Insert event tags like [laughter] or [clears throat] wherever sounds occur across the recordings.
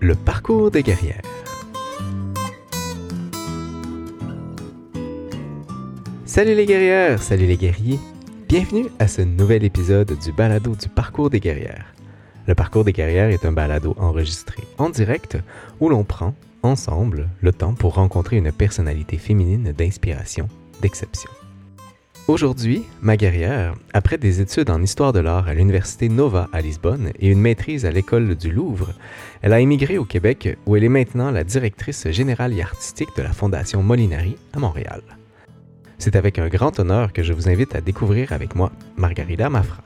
Le parcours des guerrières. Salut les guerrières, salut les guerriers. Bienvenue à ce nouvel épisode du balado du parcours des guerrières. Le parcours des guerrières est un balado enregistré en direct où l'on prend ensemble le temps pour rencontrer une personnalité féminine d'inspiration, d'exception. Aujourd'hui, ma guerrière, après des études en histoire de l'art à l'Université Nova à Lisbonne et une maîtrise à l'École du Louvre, elle a émigré au Québec où elle est maintenant la directrice générale et artistique de la Fondation Molinari à Montréal. C'est avec un grand honneur que je vous invite à découvrir avec moi Margarida Mafra.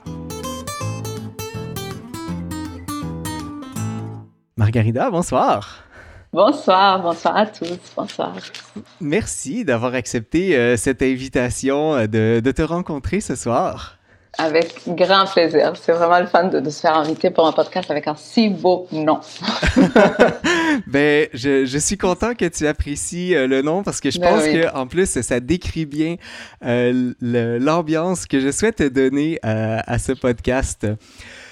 Margarida, bonsoir. Bonsoir, bonsoir à tous, bonsoir. Merci d'avoir accepté euh, cette invitation euh, de, de, te rencontrer ce soir. Avec grand plaisir. C'est vraiment le fun de, de, se faire inviter pour un podcast avec un si beau nom. [laughs] ben, je, je, suis content que tu apprécies euh, le nom parce que je ben pense oui. que en plus ça décrit bien euh, l'ambiance que je souhaite donner à ce podcast.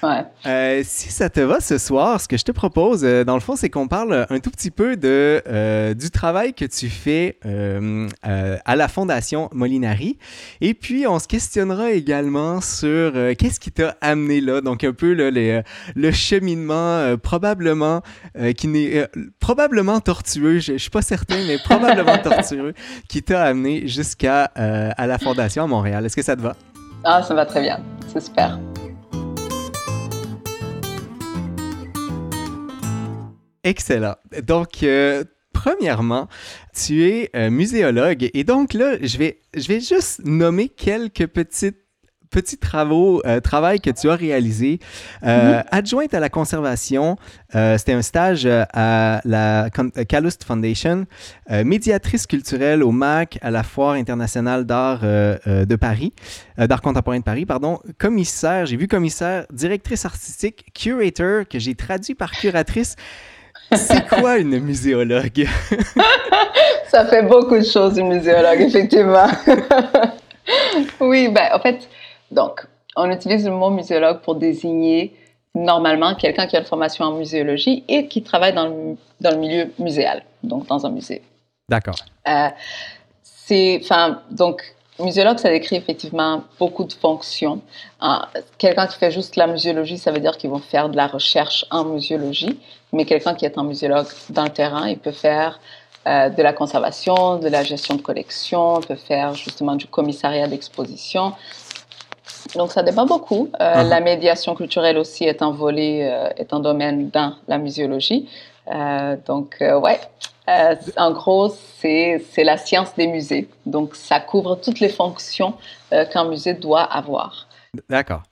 Ouais. Euh, si ça te va ce soir, ce que je te propose, euh, dans le fond, c'est qu'on parle un tout petit peu de, euh, du travail que tu fais à la Fondation Molinari. Et puis, on se questionnera également sur qu'est-ce qui t'a amené là? Donc, un peu là, les, le cheminement probablement qui n'est probablement tortueux. Je, je suis pas certain, mais probablement [laughs] tortueux qui t'a amené jusqu'à à la Fondation à Montréal. Est-ce que ça te va? Ah, ça va très bien. C'est super. Excellent. Donc, euh, premièrement, tu es euh, muséologue et donc là, je vais, je vais juste nommer quelques petites petits travaux, euh, travail que tu as réalisé. Euh, mm -hmm. Adjointe à la conservation, euh, c'était un stage à la Calouste Foundation, médiatrice culturelle au MAC, à la Foire internationale d'art de Paris, d'art contemporain de Paris, pardon, commissaire, j'ai vu commissaire, directrice artistique, curator, que j'ai traduit par curatrice. C'est quoi une muséologue? [laughs] Ça fait beaucoup de choses, une muséologue, effectivement. [laughs] oui, ben, en fait, donc, on utilise le mot muséologue pour désigner normalement quelqu'un qui a une formation en muséologie et qui travaille dans le, dans le milieu muséal, donc dans un musée. D'accord. Euh, c'est, enfin, donc, muséologue, ça décrit effectivement beaucoup de fonctions. Quelqu'un qui fait juste la muséologie, ça veut dire qu'ils vont faire de la recherche en muséologie, mais quelqu'un qui est un muséologue dans le terrain, il peut faire euh, de la conservation, de la gestion de collection, il peut faire justement du commissariat d'exposition. Donc, ça dépend beaucoup. Euh, uh -huh. La médiation culturelle aussi est un volet, euh, est un domaine dans la muséologie. Donc, ouais, en gros, c'est la science des musées. Donc, ça couvre toutes les fonctions qu'un musée doit avoir. D'accord.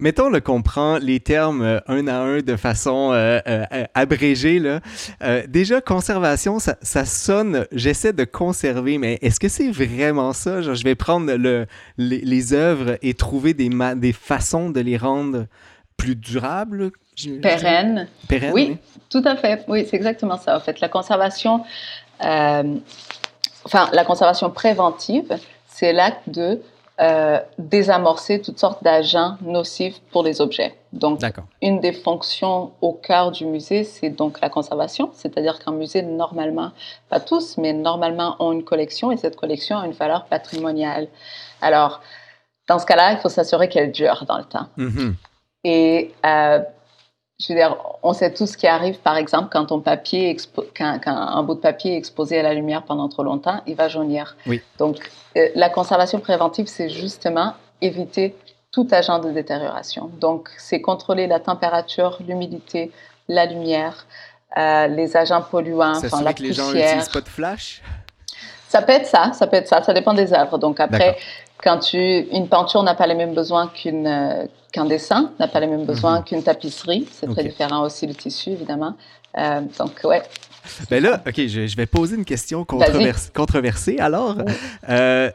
Mettons le qu'on prend les termes euh, un à un de façon euh, euh, abrégée. Là. Euh, déjà, conservation, ça, ça sonne, j'essaie de conserver, mais est-ce que c'est vraiment ça? Genre, je vais prendre le, les, les œuvres et trouver des, des façons de les rendre plus durables? Pérennes. Pérennes, oui, oui, tout à fait. Oui, c'est exactement ça. En fait, la conservation, euh, enfin, la conservation préventive, c'est l'acte de euh, désamorcer toutes sortes d'agents nocifs pour les objets. Donc, une des fonctions au cœur du musée, c'est donc la conservation, c'est-à-dire qu'un musée, normalement, pas tous, mais normalement, ont une collection et cette collection a une valeur patrimoniale. Alors, dans ce cas-là, il faut s'assurer qu'elle dure dans le temps. Mm -hmm. Et euh, je veux dire, on sait tout ce qui arrive, par exemple, quand, ton papier quand, quand, un bout de papier est exposé à la lumière pendant trop longtemps, il va jaunir. Oui. Donc, euh, la conservation préventive, c'est justement éviter tout agent de détérioration. Donc, c'est contrôler la température, l'humidité, la lumière, euh, les agents polluants, enfin, la que poussière. les gens n'utilisent pas de flash? Ça peut être ça, ça peut être ça, ça dépend des œuvres. Donc après, quand tu, une peinture n'a pas les mêmes besoins qu'une euh, qu'un dessin, n'a pas les mêmes besoins -hmm. qu'une tapisserie. C'est okay. très différent aussi le tissu, évidemment. Euh, donc, ouais. Ben là, OK, je, je, vais poser une question controversée. controversée alors, euh,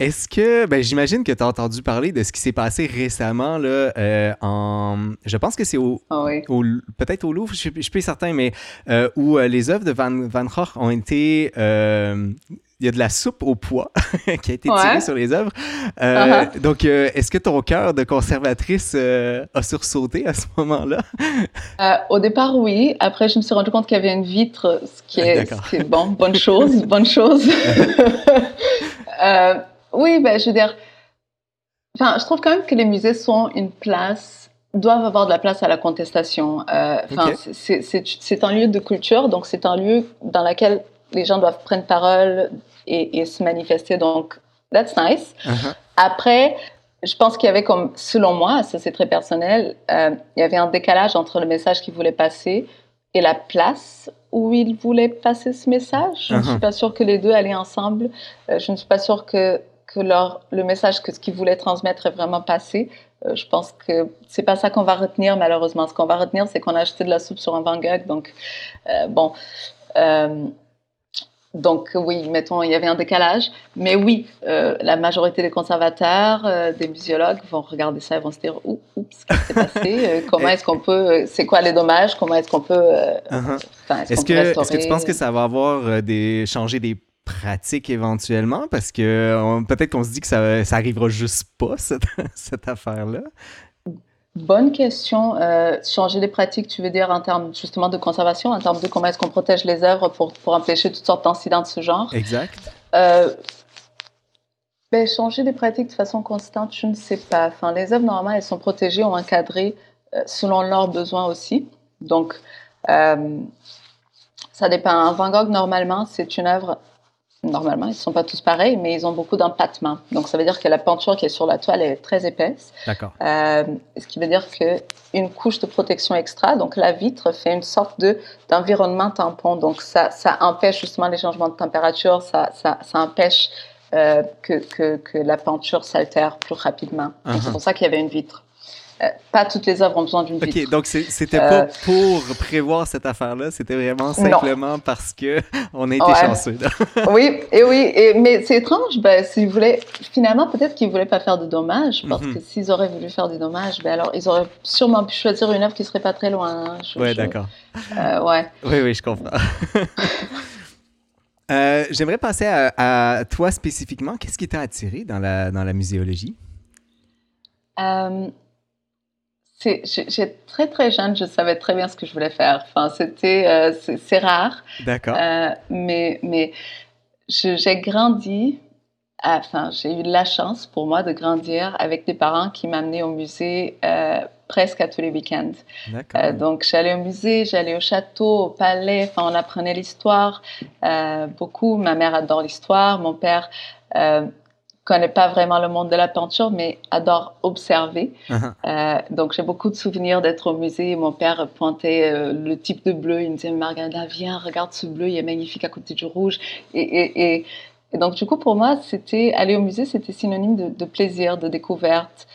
Est-ce que, ben, j'imagine que tu as entendu parler de ce qui s'est passé récemment, là, euh, en, je pense que c'est au, Ah oui. au- peut-être au Louvre, je ne suis plus certain, mais euh, où euh, les œuvres de Van, Van Gogh ont été, il y a de la soupe au pois [laughs] qui a été tirée sur les œuvres. Uh-huh. Donc, est-ce que ton cœur de conservatrice a sursauté à ce moment-là? Au départ, oui. Après, je me suis rendu compte qu'il y avait une vitre, ce qui est, ce qui est bon, bonne chose, bonne chose. [laughs] Oui, ben, je veux dire, enfin, je trouve quand même que les musées sont une place, doivent avoir de la place à la contestation. Euh, c'est- un lieu de culture, donc c'est un lieu dans lequel les gens doivent prendre parole et, et se manifester. Donc, that's nice. Uh-huh. Après, je pense qu'il y avait comme, selon moi, ça c'est très personnel, euh, il y avait un décalage entre le message qu'ils voulaient passer et la place où ils voulaient passer ce message. Je ne suis Mhm. pas sûre que les deux allaient ensemble. Euh, je ne suis pas sûre que, que leur, le message, que ce qu'ils voulaient transmettre est vraiment passé. Euh, je pense que c'est pas ça qu'on va retenir, malheureusement. Ce qu'on va retenir, c'est qu'on a acheté de la soupe sur un Van Gogh. Donc, euh, bon. Euh, donc oui, mettons, il y avait un décalage. Mais oui, la majorité des conservateurs, des muséologues vont regarder ça et vont se dire oups, qu'est-ce qui s'est passé [laughs] Comment est-ce qu'on peut C'est quoi les dommages Comment est-ce qu'on peut Uh-huh. est-ce que, est-ce que tu penses que ça va avoir des, changer des pratiques éventuellement? Parce que peut-être qu'on se dit que ça, ça arrivera juste pas, cette, [laughs] cette affaire-là. Bonne question. Euh, changer les pratiques, tu veux dire en termes justement de conservation, en termes de comment est-ce qu'on protège les œuvres pour, pour empêcher toutes sortes d'incidents de ce genre? Exact. Euh, ben, changer les pratiques de façon constante, je ne sais pas. Enfin, les œuvres, normalement, elles sont protégées ou encadrées euh, selon leurs besoins aussi. Donc, ça dépend. Un Van Gogh, normalement, c'est une œuvre. Normalement, ils ne sont pas tous pareils, mais ils ont beaucoup d'empattement. Donc, ça veut dire que la peinture qui est sur la toile est très épaisse. D'accord. Euh, ce qui veut dire qu'une couche de protection extra, donc la vitre, fait une sorte de, d'environnement tampon. Donc ça, ça empêche justement les changements de température, ça, ça, ça empêche euh, que, que, que la peinture s'altère plus rapidement. Donc, Uh-huh. C'est pour ça qu'il y avait une vitre. Euh, pas toutes les œuvres ont besoin d'une vitre. OK, donc c'était Euh, pas pour prévoir cette affaire-là, c'était vraiment simplement parce que on a été Ouais. chanceux. [laughs] Oui, et oui, et, mais c'est étrange, ben, s'ils voulaient, finalement, peut-être qu'ils voulaient pas faire de dommages, parce Mhm. que s'ils auraient voulu faire des dommages, ben alors ils auraient sûrement pu choisir une œuvre qui serait pas très loin. hein. Je- d'accord. euh, ouais. Oui, oui, je comprends. [laughs] Euh, J'aimerais passer à, à toi spécifiquement. Qu'est-ce qui t'a attiré dans la, dans la muséologie? Euh, j'ai- très très jeune, je savais très bien ce que je voulais faire. Enfin, c'était, euh, c'est rare, D'accord. euh, mais mais j'ai grandi. à- Enfin, j'ai eu la chance pour moi de grandir avec des parents qui m'amenaient au musée euh, presque à tous les week-ends. D'accord. Donc, j'allais au musée, j'allais au château, au palais, enfin, on apprenait l'histoire beaucoup. Ma mère adore l'histoire, mon père connaît pas vraiment le monde de la peinture, mais adore observer. Uh-huh. Euh, donc, j'ai beaucoup de souvenirs d'être au musée. Mon père pointait euh, le type de bleu. Il me disait, Margarida, viens, regarde ce bleu, il est magnifique à côté du rouge. Et, et, et, et donc, du coup, pour moi, c'était aller au musée, c'était synonyme de, de plaisir, de découverte,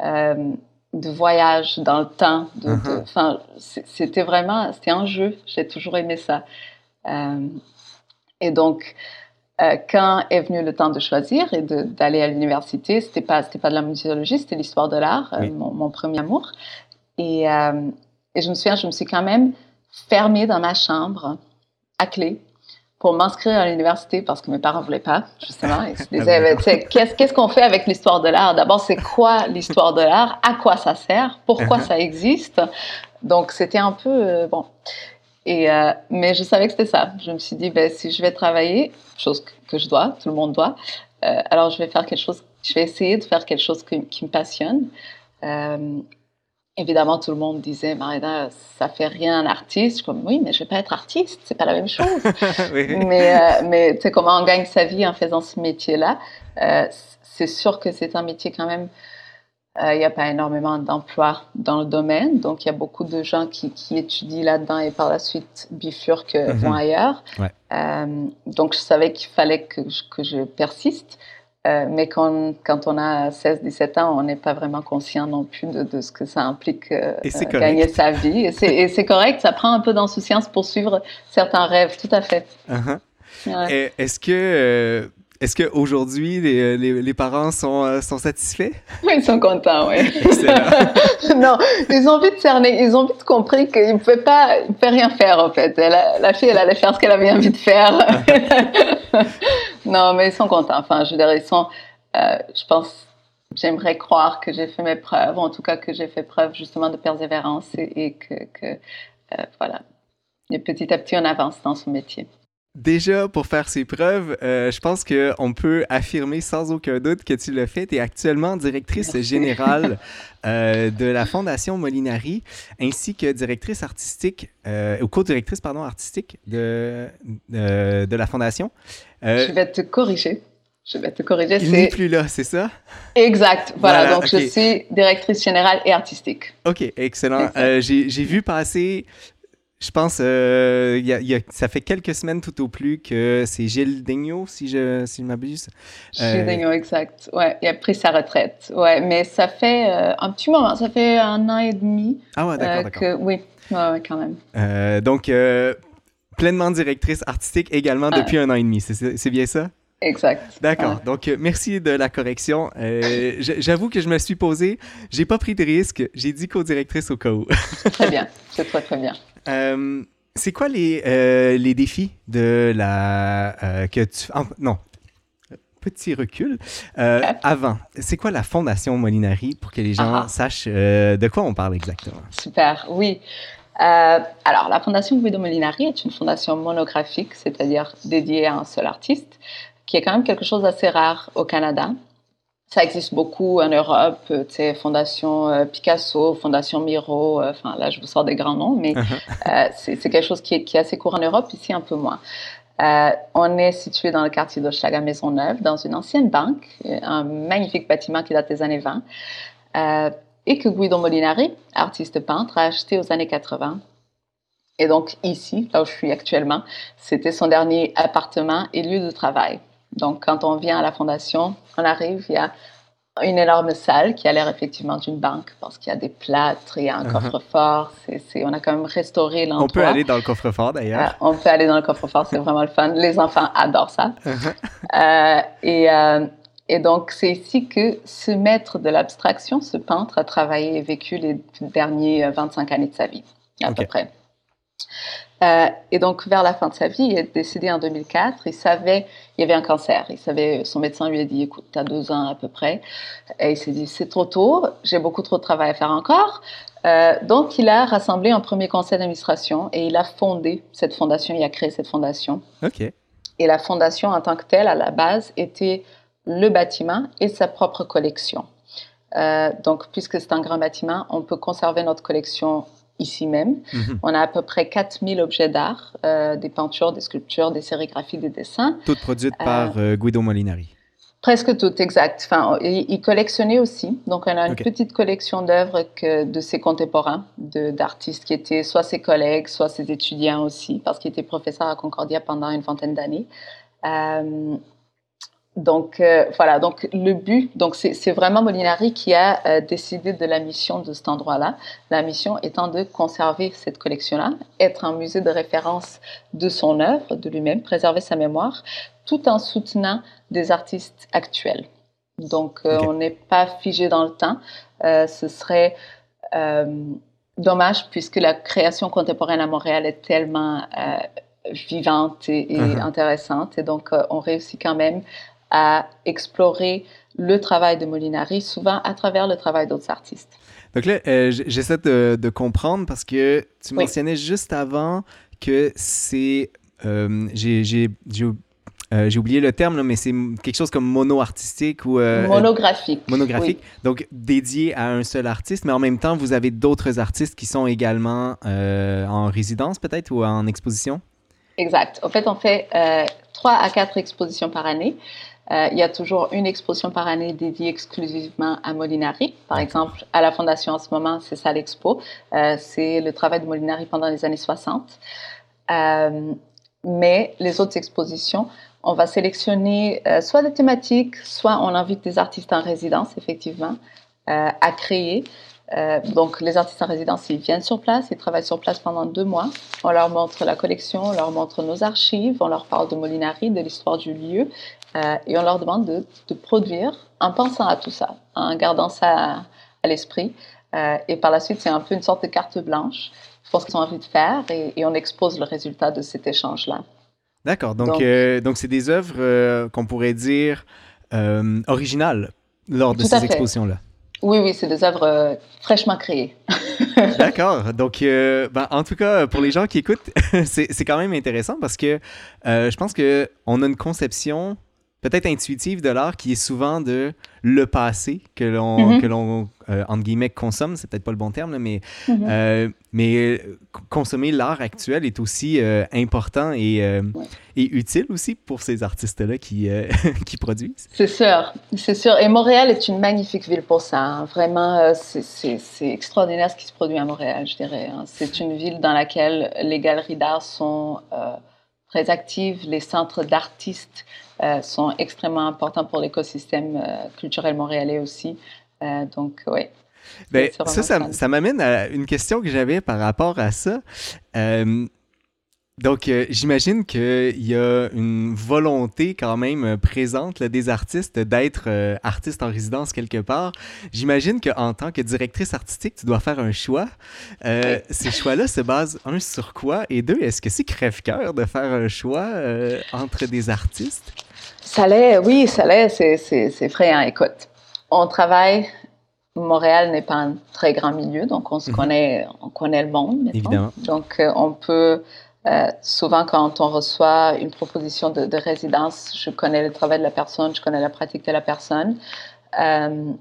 euh, de voyage dans le temps. Mhm. enfin, c'était vraiment, c'était un jeu. J'ai toujours aimé ça. Et donc, euh, quand est venu le temps de choisir et d'aller à l'université, c'était pas, c'était pas de la muséologie, c'était l'histoire de l'art, euh, mon, mon premier amour. Et, euh, et je me souviens, je me suis quand même fermée dans ma chambre à clé pour m'inscrire à l'université parce que mes parents voulaient pas, justement. Ils se disaient, qu'est-ce qu'est-ce qu'on fait avec l'histoire de l'art? D'abord, c'est quoi l'histoire de l'art? À quoi ça sert? Pourquoi ça existe? Donc, c'était un peu bon. Et, euh, mais je savais que c'était ça. Je me suis dit, ben, si je vais travailler, chose que, je dois, tout le monde doit, euh, alors je vais faire quelque chose, je vais essayer de faire quelque chose qui me passionne. Euh, évidemment, tout le monde disait, Marina, ça fait rien un artiste. Je suis comme, oui, mais je vais pas être artiste, c'est pas la même chose. [laughs] Oui, mais mais tu sais, comment on gagne sa vie en faisant ce métier-là C'est sûr que c'est un métier quand même. Euh, Il n'y a pas énormément d'emplois dans le domaine, donc il y a beaucoup de gens qui, qui étudient là-dedans et par la suite bifurquent, Mhm. vont ailleurs. Ouais. Euh, donc je savais qu'il fallait que je, que je persiste, euh, mais quand, quand on a 16-17 ans, on n'est pas vraiment conscient non plus de, de ce que ça implique euh, euh, gagner sa vie. Et c'est correct, ça prend un peu d'insouciance pour suivre certains rêves, tout à fait. Ouais. Et Est-ce que, euh, est-ce qu'aujourd'hui, les, les, les, parents sont, sont satisfaits? Oui, [laughs] ils sont contents, oui. [laughs] [laughs] non, ils ont vite cerné, ils ont vite compris qu'ils ne pouvaient pas, ils pouvaient rien faire, en fait. La, la fille, elle allait faire ce qu'elle avait envie de faire. non, mais ils sont contents. Enfin, je veux dire, ils sont, euh, je pense, j'aimerais croire que j'ai fait mes preuves, en tout cas que j'ai fait preuve justement de persévérance et, et que, que euh, voilà, et petit à petit on avance dans son métier. Déjà, pour faire ses preuves, euh, je pense qu'on peut affirmer sans aucun doute que tu l'as fait. Tu es actuellement directrice générale [laughs] euh, de la Fondation Molinari, ainsi que directrice artistique, euh, ou co-directrice, pardon, artistique de, de, la Fondation. je vais te corriger. Je vais te corriger. Il n'est plus là, c'est ça? Exact. Voilà, voilà donc okay. je suis directrice générale et artistique. OK, excellent. J'ai vu passer je pense, euh, y a, y a, ça fait quelques semaines tout au plus que c'est Gilles Daigneault, si je, si je m'abuse. Euh... Gilles Daigneault, exact. Ouais, il a pris sa retraite. Ouais, mais ça fait euh, un petit moment, ça fait un an et demi. Ah ouais, d'accord, d'accord. Oui, ouais, ouais, quand même. Euh, donc, pleinement directrice artistique également depuis un an et demi, c'est bien ça? Exact. D'accord. Ouais. Donc, merci de la correction. Euh, J'avoue que je me suis posé, j'ai pas pris de risque, j'ai dit co-directrice au cas où. très bien, c'est très, très bien. Euh, c'est quoi les, euh, les défis de la. Euh, que tu. Non. Petit recul. avant, c'est quoi la Fondation Molinari pour que les gens ah. sachent de quoi on parle exactement? Super, oui. alors, la Fondation Guido Molinari est une fondation monographique, c'est-à-dire dédiée à un seul artiste, qui est quand même quelque chose d'assez rare au Canada. Ça existe beaucoup en Europe, tu sais, Fondation euh, Picasso, Fondation Miro, euh, enfin là je vous sors des grands noms, mais [laughs] euh, c'est quelque chose qui est, qui est, assez court en Europe, ici un peu moins. on est situé dans le quartier d'Hochelaga Maisonneuve, dans une ancienne banque, un magnifique bâtiment qui date des années 20, et que Guido Molinari, artiste peintre, a acheté aux années 80 et donc ici, là où je suis actuellement, c'était son dernier appartement et lieu de travail. Donc, quand on vient à la fondation, on arrive, il y a une énorme salle qui a l'air effectivement d'une banque parce qu'il y a des plâtres, il y a un uh -huh. coffre-fort. On a quand même restauré l'endroit. On peut aller dans le coffre-fort d'ailleurs. Euh, on peut aller dans le coffre-fort, c'est vraiment le fun. Les enfants adorent ça. [laughs] Uh -huh. euh, et, euh, et, donc, c'est ici que ce maître de l'abstraction, ce peintre, a travaillé et vécu les derniers 25 années de sa vie, à okay. peu près. Euh, et donc, vers la fin de sa vie, il est décédé en 2004. Il savait, il y avait un cancer. Il savait, son médecin lui a dit, écoute, tu as deux ans à peu près. Et il s'est dit, c'est trop tôt, j'ai beaucoup trop de travail à faire encore. Euh, donc, il a rassemblé un premier conseil d'administration et il a fondé cette fondation, il a créé cette fondation. OK. Et la fondation, en tant que telle, à la base, était le bâtiment et sa propre collection. Euh, donc, puisque c'est un grand bâtiment, on peut conserver notre collection ici même. Mm -hmm. On a à peu près 4000 objets d'art, euh, des peintures, des sculptures, des sérigraphies, des dessins. Toutes produites par euh, Guido Molinari. Presque toutes, exact. Enfin, il, il, collectionnait aussi. Donc, on a une okay. petite collection d'œuvres de ses contemporains, d'artistes qui étaient soit ses collègues, soit ses étudiants aussi, parce qu'il était professeur à Concordia pendant une vingtaine d'années. Donc euh, voilà, donc le but, donc c'est vraiment Molinari qui a euh, décidé de la mission de cet endroit-là. La mission étant de conserver cette collection-là, être un musée de référence de son œuvre, de lui-même, préserver sa mémoire, tout en soutenant des artistes actuels. Donc euh, okay. on n'est pas figé dans le temps. ce serait dommage puisque la création contemporaine à Montréal est tellement vivante et, et -huh. intéressante, et donc on réussit quand même à explorer le travail de Molinari, souvent à travers le travail d'autres artistes. Donc là, euh, j'essaie de, de, comprendre parce que tu oui. mentionnais juste avant que c'est... Euh, J'ai euh, oublié le terme, là, mais c'est quelque chose comme mono-artistique ou... Euh, monographique. Monographique. Oui. Donc, dédié à un seul artiste, mais en même temps, vous avez d'autres artistes qui sont également en résidence peut-être ou en exposition? Exact. En fait, on fait trois à quatre expositions par année. Euh, il y a toujours une exposition par année dédiée exclusivement à Molinari. Par exemple, à la Fondation en ce moment, c'est ça l'expo. Euh, c'est le travail de Molinari pendant les années 60. Euh, mais les autres expositions, on va sélectionner soit des thématiques, soit on invite des artistes en résidence, effectivement, à créer. Euh, donc, les artistes en résidence, ils viennent sur place, ils travaillent sur place pendant deux mois. On leur montre la collection, on leur montre nos archives, on leur parle de Molinari, de l'histoire du lieu. Et on leur demande de, de, produire en pensant à tout ça, en gardant ça à, l'esprit. et par la suite, c'est un peu une sorte de carte blanche pour ce qu'ils ont envie de faire et, on expose le résultat de cet échange-là. D'accord. Donc, donc, c'est des œuvres qu'on pourrait dire originales lors de ces expositions-là. Oui, oui, c'est des œuvres euh, fraîchement créées. [laughs] D'accord. Donc, euh, ben, en tout cas, pour les gens qui écoutent, [laughs] c'est quand même intéressant parce que euh, je pense qu'on a une conception peut-être intuitive de l'art qui est souvent de le passé que l'on, mm-hmm. que l'on euh, entre guillemets, consomme, c'est peut-être pas le bon terme, mais, mm-hmm. euh, mais euh, consommer l'art actuel est aussi important et, et, utile aussi pour ces artistes-là qui, [laughs] qui produisent. C'est sûr, c'est sûr. Et Montréal est une magnifique ville pour ça. Hein. Vraiment, c'est, extraordinaire ce qui se produit à Montréal, je dirais. Hein. C'est une ville dans laquelle les galeries d'art sont très actives, les centres d'artistes euh, sont extrêmement importants pour l'écosystème euh, culturel montréalais aussi. Euh, donc, oui. Ben, ça, ça, ça m'amène à une question que j'avais par rapport à ça. Donc, j'imagine qu'il y a une volonté quand même présente des artistes d'être artiste en résidence quelque part. J'imagine qu'en tant que directrice artistique, tu dois faire un choix. Ces choix-là se basent, un, sur quoi? Et deux, est-ce que c'est crève-cœur de faire un choix entre des artistes? Ça l'est, oui, ça l'est, c'est effrayant. Écoute, on travaille, Montréal n'est pas un très grand milieu, donc on se mhm. connaît, on connaît le monde. Évidemment. Donc euh, on peut, euh, souvent quand on reçoit une proposition de, résidence, je connais le travail de la personne, je connais la pratique de la personne. Euh,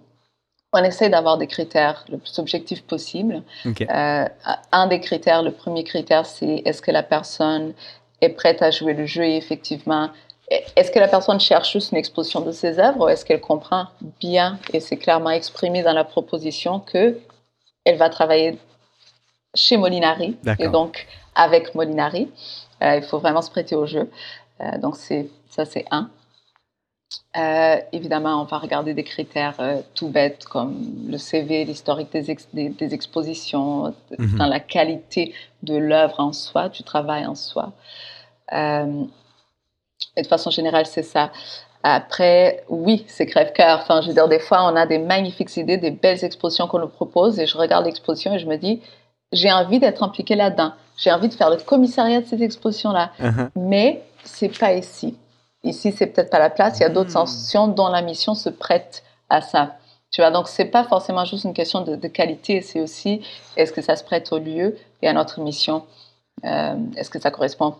on essaie d'avoir des critères le plus objectifs possible. un des critères, le premier critère, c'est est-ce que la personne est prête à jouer le jeu et effectivement? Est-ce que la personne cherche juste une exposition de ses œuvres ou est-ce qu'elle comprend bien et c'est clairement exprimé dans la proposition que elle va travailler chez Molinari et donc avec Molinari. Euh, il faut vraiment se prêter au jeu. Euh, donc ça c'est un. Euh, évidemment, on va regarder des critères tout bêtes comme le CV, l'historique des, des, expositions, mhm. dans la qualité de l'œuvre en soi, du travail en soi. Et de façon générale, c'est ça. Après, oui, c'est crève-cœur. Enfin, je veux dire, des fois, on a des magnifiques idées, des belles expositions qu'on nous propose, et je regarde l'exposition et je me dis, j'ai envie d'être impliquée là-dedans. J'ai envie de faire le commissariat de cette exposition-là. Uh-huh. Mais c'est pas ici. Ici, c'est peut-être pas la place. Il y a d'autres institutions dont la mission se prête à ça. Tu vois, donc c'est pas forcément juste une question de, qualité, c'est aussi est-ce que ça se prête au lieu et à notre mission? Euh, est-ce que ça correspond?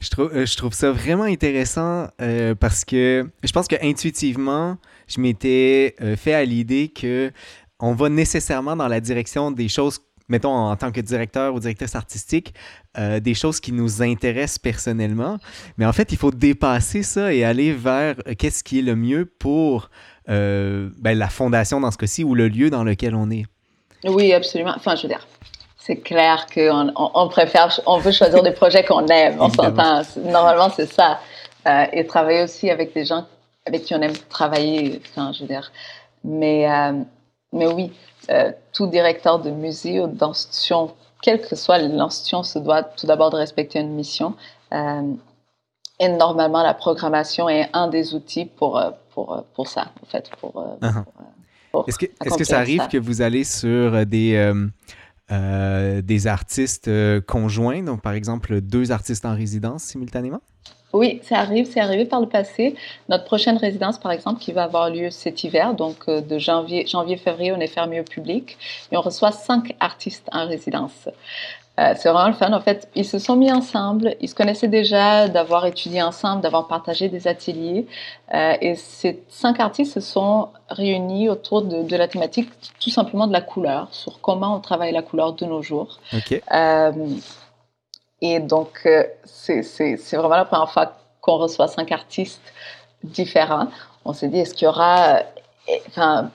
Je trouve, euh, je trouve ça vraiment intéressant euh, parce que je pense que intuitivement, je m'étais euh, fait à l'idée que on va nécessairement dans la direction des choses, mettons en tant que directeur ou directrice artistique, des choses qui nous intéressent personnellement. Mais en fait, il faut dépasser ça et aller vers qu'est-ce qui est le mieux pour ben, la fondation dans ce cas-ci ou le lieu dans lequel on est. Oui, absolument. Enfin, je veux dire, c'est clair qu'on on, préfère, on veut choisir des projets qu'on aime, on s'entend. Normalement, c'est ça. Euh, et travailler aussi avec des gens avec qui on aime travailler, enfin, je veux dire. Mais, euh, mais oui, euh, tout directeur de musée ou d'institution, quelle que soit l'institution, se doit tout d'abord de respecter une mission. et normalement, la programmation est un des outils pour, pour, pour ça, en fait. Pour, uh-huh. est-ce que, est que ça arrive que vous allez sur des euh, des artistes euh, conjoints, donc par exemple deux artistes en résidence simultanément? Oui, ça arrive, c'est arrivé par le passé. Notre prochaine résidence, par exemple, qui va avoir lieu cet hiver, donc euh, de janvier, janvier-février, on est fermé au public et on reçoit cinq artistes en résidence. Euh, c'est vraiment le fun. En fait, ils se sont mis ensemble, ils se connaissaient déjà, d'avoir étudié ensemble, d'avoir partagé des ateliers. Euh, et ces cinq artistes se sont réunis autour de, la thématique tout simplement de la couleur, sur comment on travaille la couleur de nos jours. Euh, et donc, c'est vraiment la première fois qu'on reçoit cinq artistes différents. On s'est dit, est-ce qu'il y aura... Enfin,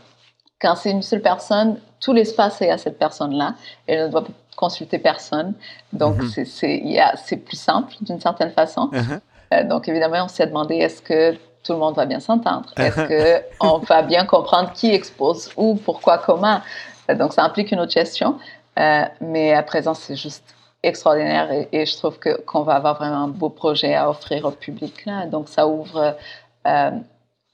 quand c'est une seule personne, tout l'espace est à cette personne-là. Elle ne doit consulter personne. Donc, mhm. c'est plus simple d'une certaine façon. Uh-huh. Euh, donc, évidemment, on s'est demandé est-ce que tout le monde va bien s'entendre? Est-ce qu'on [laughs] va bien comprendre qui expose où, pourquoi, comment? Euh, Donc, ça implique une autre gestion. Euh, mais à présent, c'est juste extraordinaire et, je trouve qu'on va avoir vraiment un beau projet à offrir au public. Là. Donc, ça ouvre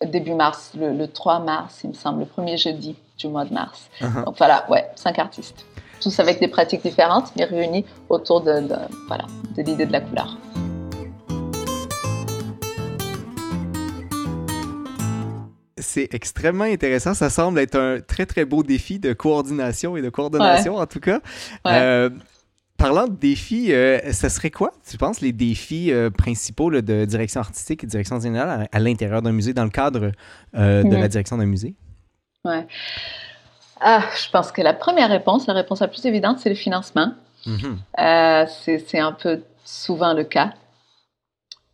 début mars, le, 3 mars, il me semble, le premier jeudi du mois de mars. Uh-huh. Donc voilà, ouais, cinq artistes. Tous avec des pratiques différentes, mais réunis autour de, voilà, de l'idée de la couleur. C'est extrêmement intéressant. Ça semble être un très, très beau défi de coordination et de coordination, en tout cas. Euh, Parlant de défis, euh, ce serait quoi, tu penses, les défis euh, principaux de direction artistique et direction générale à, l'intérieur d'un musée, dans le cadre euh, de la mhm. direction d'un musée? Ouais. Ah, je pense que la première réponse, la réponse la plus évidente, c'est le financement. Mhm. c'est un peu souvent le cas.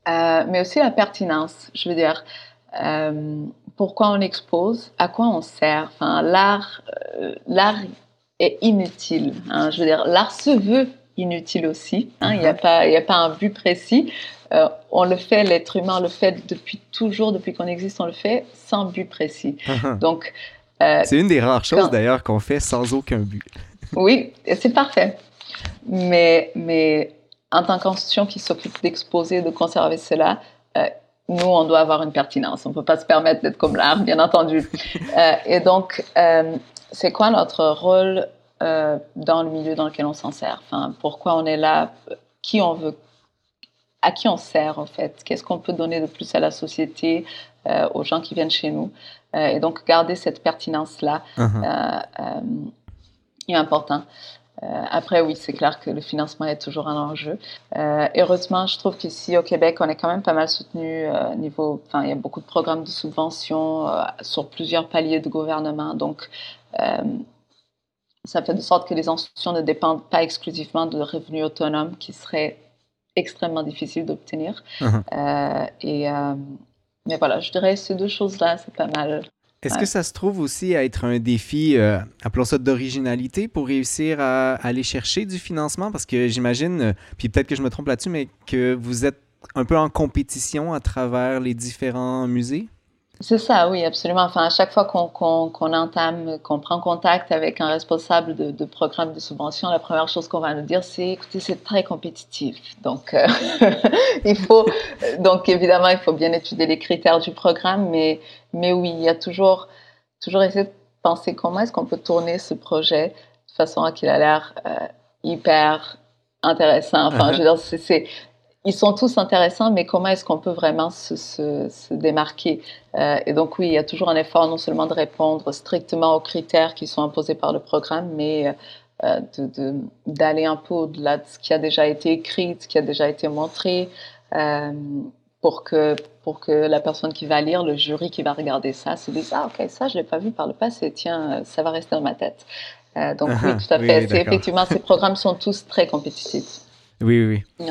mais aussi la pertinence. Je veux dire, pourquoi on expose, à quoi on sert? Enfin, l'art, l'art est inutile. Hein. Je veux dire, l'art se veut inutile aussi. Hein. Il n'y a, pas, a pas un but précis. Euh, on le fait, l'être humain le fait depuis toujours, depuis qu'on existe, on le fait sans but précis. Donc, euh, c'est une des rares choses d'ailleurs qu'on fait sans aucun but. oui, c'est parfait. Mais, mais en tant qu'institution qui s'occupe d'exposer, de conserver cela, euh, nous, on doit avoir une pertinence. On ne peut pas se permettre d'être comme l'art, bien entendu. [laughs] et donc, c'est quoi notre rôle euh, dans le milieu dans lequel on s'en sert? Enfin, Pourquoi on est là? Qui on veut À qui on sert en fait? Qu'est-ce qu'on peut donner de plus à la société, euh, aux gens qui viennent chez nous? Euh, Et donc garder cette pertinence-là uh-huh. est important. après, oui, c'est clair que le financement est toujours un enjeu. heureusement, je trouve qu'ici au Québec, on est quand même pas mal soutenu niveau. Enfin, il y a beaucoup de programmes de subventions sur plusieurs paliers de gouvernement. Donc, ça fait de sorte que les institutions ne dépendent pas exclusivement de revenus autonomes qui seraient extrêmement difficiles d'obtenir. Uh-huh. Euh, et, euh, mais voilà, je dirais ces deux choses-là, c'est pas mal. Est-ce que ça se trouve aussi à être un défi, appelons ça d'originalité, pour réussir à, aller chercher du financement? Parce que j'imagine, puis peut-être que je me trompe là-dessus, mais que vous êtes un peu en compétition à travers les différents musées? C'est ça, oui, absolument. Enfin, à chaque fois qu'on entame, qu'on prend contact avec un responsable de, programme de subvention, la première chose qu'on va nous dire, c'est écoutez, c'est très compétitif. Donc, euh, [laughs] il faut, donc évidemment, il faut bien étudier les critères du programme, mais, mais oui, il y a toujours, toujours essayer de penser comment est-ce qu'on peut tourner ce projet de façon à qu'il a l'air euh, hyper intéressant. Enfin, je veux dire, c'est ils sont tous intéressants, mais comment est-ce qu'on peut vraiment se, se, démarquer? Euh, Et donc oui, il y a toujours un effort non seulement de répondre strictement aux critères qui sont imposés par le programme, mais euh, d'aller un peu au-delà de ce qui a déjà été écrit, de ce qui a déjà été montré, euh, pour, que, pour que la personne qui va lire, le jury qui va regarder ça, se dise ah ok ça je l'ai pas vu par le passé, tiens ça va rester dans ma tête. donc oui, tout à fait. effectivement, ces programmes sont tous très compétitifs. Oui, oui. oui.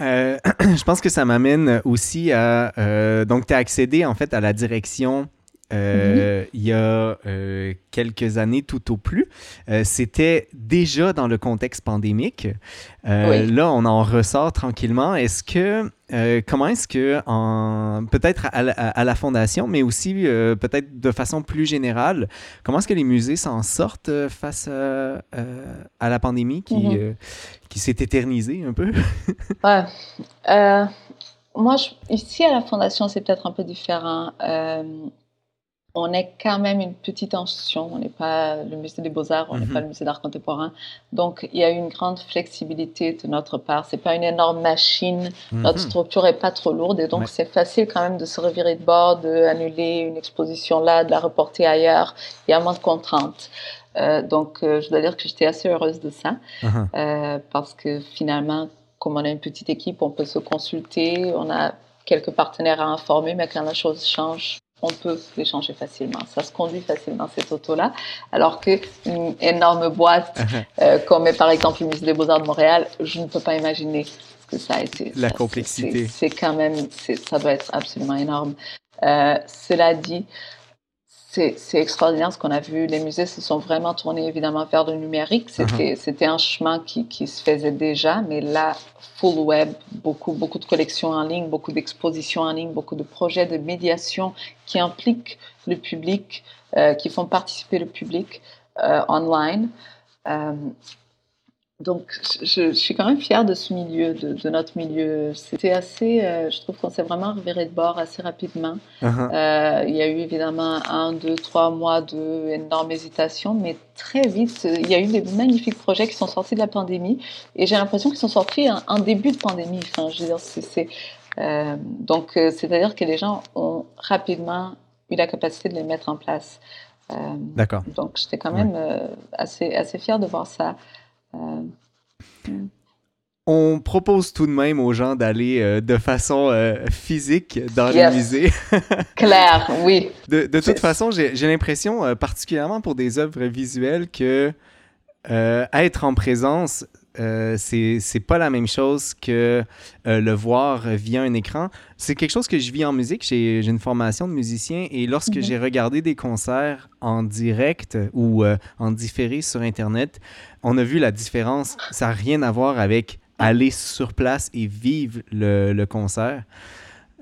Euh, [clears throat] je pense que ça m'amène aussi à. Euh, donc, tu as accédé en fait à la direction euh, mhm. il y a quelques années tout au plus. C'était déjà dans le contexte pandémique. Là, on en ressort tranquillement. Est-ce que comment est-ce que peut-être à, la fondation, mais aussi peut-être de façon plus générale, comment est-ce que les musées s'en sortent face à la pandémie qui mhm qui s'est éternisé un peu? [laughs] ouais. Euh, moi, ici à la Fondation, c'est peut-être un peu différent. On est quand même une petite institution. On n'est pas le musée des beaux-arts, on n'est pas mhm. le musée d'art contemporain. Donc, il y a une grande flexibilité de notre part. C'est pas une énorme machine. Notre mhm. structure n'est pas trop lourde et donc c'est facile quand même de se revirer de bord, d'annuler une exposition là, de la reporter ailleurs. Il y a moins de contraintes. Euh, donc, euh, je dois dire que j'étais assez heureuse de ça, uh-huh. euh, parce que finalement, comme on a une petite équipe, on peut se consulter, on a quelques partenaires à informer, mais quand la chose change, on peut les changer facilement. Ça se conduit facilement, cette auto-là. Alors qu'une énorme boîte, uh-huh. comme est par exemple le Musée des Beaux-Arts de Montréal, je ne peux pas imaginer ce que ça a été. La complexité. C'est quand même, ça doit être absolument énorme. cela dit, c'est extraordinaire ce qu'on a vu. Les musées se sont vraiment tournés évidemment vers le numérique. Uh-huh. C'était un chemin qui, qui, se faisait déjà, mais là, full web, beaucoup, beaucoup de collections en ligne, beaucoup d'expositions en ligne, beaucoup de projets de médiation qui impliquent le public, euh, qui font participer le public euh, online. Euh, donc, je, suis quand même fière de ce milieu, de, notre milieu. C'était assez, euh, je trouve qu'on s'est vraiment reviré de bord assez rapidement. Uh-huh. Euh, il y a eu évidemment un, deux, trois mois d'énormes hésitations, mais très vite, il y a eu des magnifiques projets qui sont sortis de la pandémie. Et j'ai l'impression qu'ils sont sortis en, début de pandémie. Enfin, je veux dire, c'est, euh, donc, c'est-à-dire que les gens ont rapidement eu la capacité de les mettre en place. D'accord. Donc, j'étais quand même assez, assez fière de voir ça. Euh, on propose tout de même aux gens d'aller euh, de façon euh, physique dans les musées. [laughs] Claire, oui. De, toute façon, j'ai l'impression, particulièrement pour des œuvres visuelles, que être en présence, euh, c'est pas la même chose que euh, le voir via un écran. C'est quelque chose que je vis en musique. J'ai une formation de musicien et lorsque mhm. j'ai regardé des concerts en direct ou euh, en différé sur Internet, on a vu la différence. Ça n'a rien à voir avec aller sur place et vivre le, concert.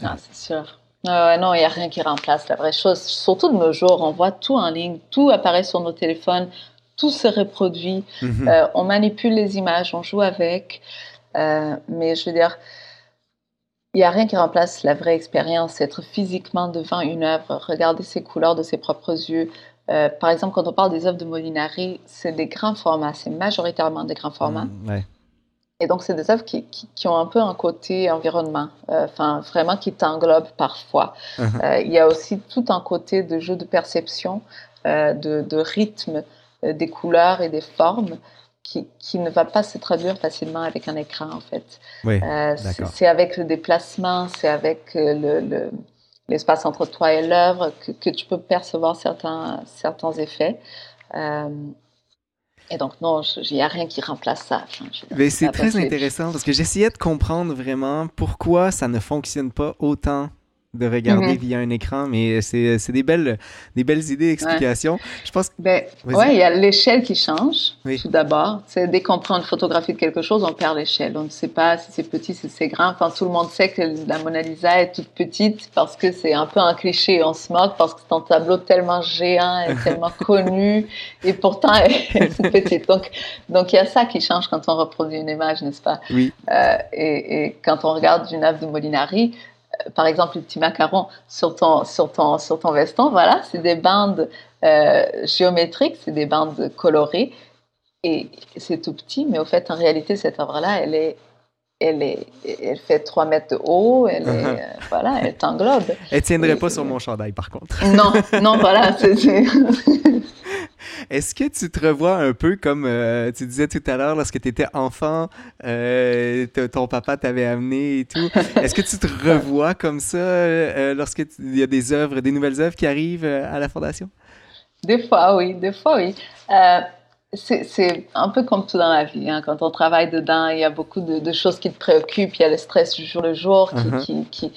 Ah, c'est sûr. non, il n'y a rien qui remplace la vraie chose. Surtout de nos jours, on voit tout en ligne, tout apparaît sur nos téléphones tout se reproduit. Mhm. Euh, on manipule les images, on joue avec. Euh, mais je veux dire, il n'y a rien qui remplace la vraie expérience, être physiquement devant une œuvre, regarder ses couleurs de ses propres yeux. Euh, par exemple, quand on parle des œuvres de Molinari, c'est des grands formats, c'est majoritairement des grands formats. Mm, Et donc, c'est des œuvres qui, qui, ont un peu un côté environnement, enfin, vraiment qui t'englobent parfois. Uh-huh. il y a aussi tout un côté de jeu de perception, de, de rythme, des couleurs et des formes qui, qui, ne va pas se traduire facilement avec un écran, en fait. Oui, euh, c'est avec le déplacement, c'est avec euh, le, l'espace entre toi et l'œuvre que, que, tu peux percevoir certains, certains effets. et donc, non, il n'y a rien qui remplace ça. Mais c'est très intéressant parce que j'essayais de comprendre vraiment pourquoi ça ne fonctionne pas autant de regarder mhm. via un écran, mais c'est des belles, des belles idées d'explication. Je pense que... Ben, ouais, il y a l'échelle qui change, tout d'abord. Dès qu'on prend une photographie de quelque chose, on perd l'échelle. On ne sait pas si c'est petit, si c'est grand. Enfin, tout le monde sait que la Mona Lisa est toute petite parce que c'est un peu un cliché. On se moque parce que c'est un tableau tellement géant et tellement [laughs] connu, et pourtant, [laughs] elle est petite. Donc, donc, il y a ça qui change quand on reproduit une image, n'est-ce pas? Oui. Euh, et, et, quand on regarde une œuvre de Molinari, par exemple, le petit macaron sur ton, sur ton, sur ton veston, voilà, c'est des bandes euh, géométriques, c'est des bandes colorées. Et c'est tout petit, mais au fait, en réalité, cette œuvre-là, elle est, elle est, elle fait 3 mètres de haut, elle est, uh-huh. euh, voilà, elle t'englobe. Elle tiendrait pas sur mon chandail, par contre. non, non, voilà, c'est, [laughs] Est-ce que tu te revois un peu comme euh, tu disais tout à l'heure lorsque tu étais enfant, euh, ton papa t'avait amené et tout? [laughs] Est-ce que tu te revois comme ça euh, lorsque il y a des œuvres, des nouvelles œuvres qui arrivent à la Fondation? Des fois, oui, des fois, oui. c'est un peu comme tout dans la vie. Hein. Quand on travaille dedans, il y a beaucoup de, choses qui te préoccupent. Il y a le stress du jour le jour qui, uh-huh. qui, qui,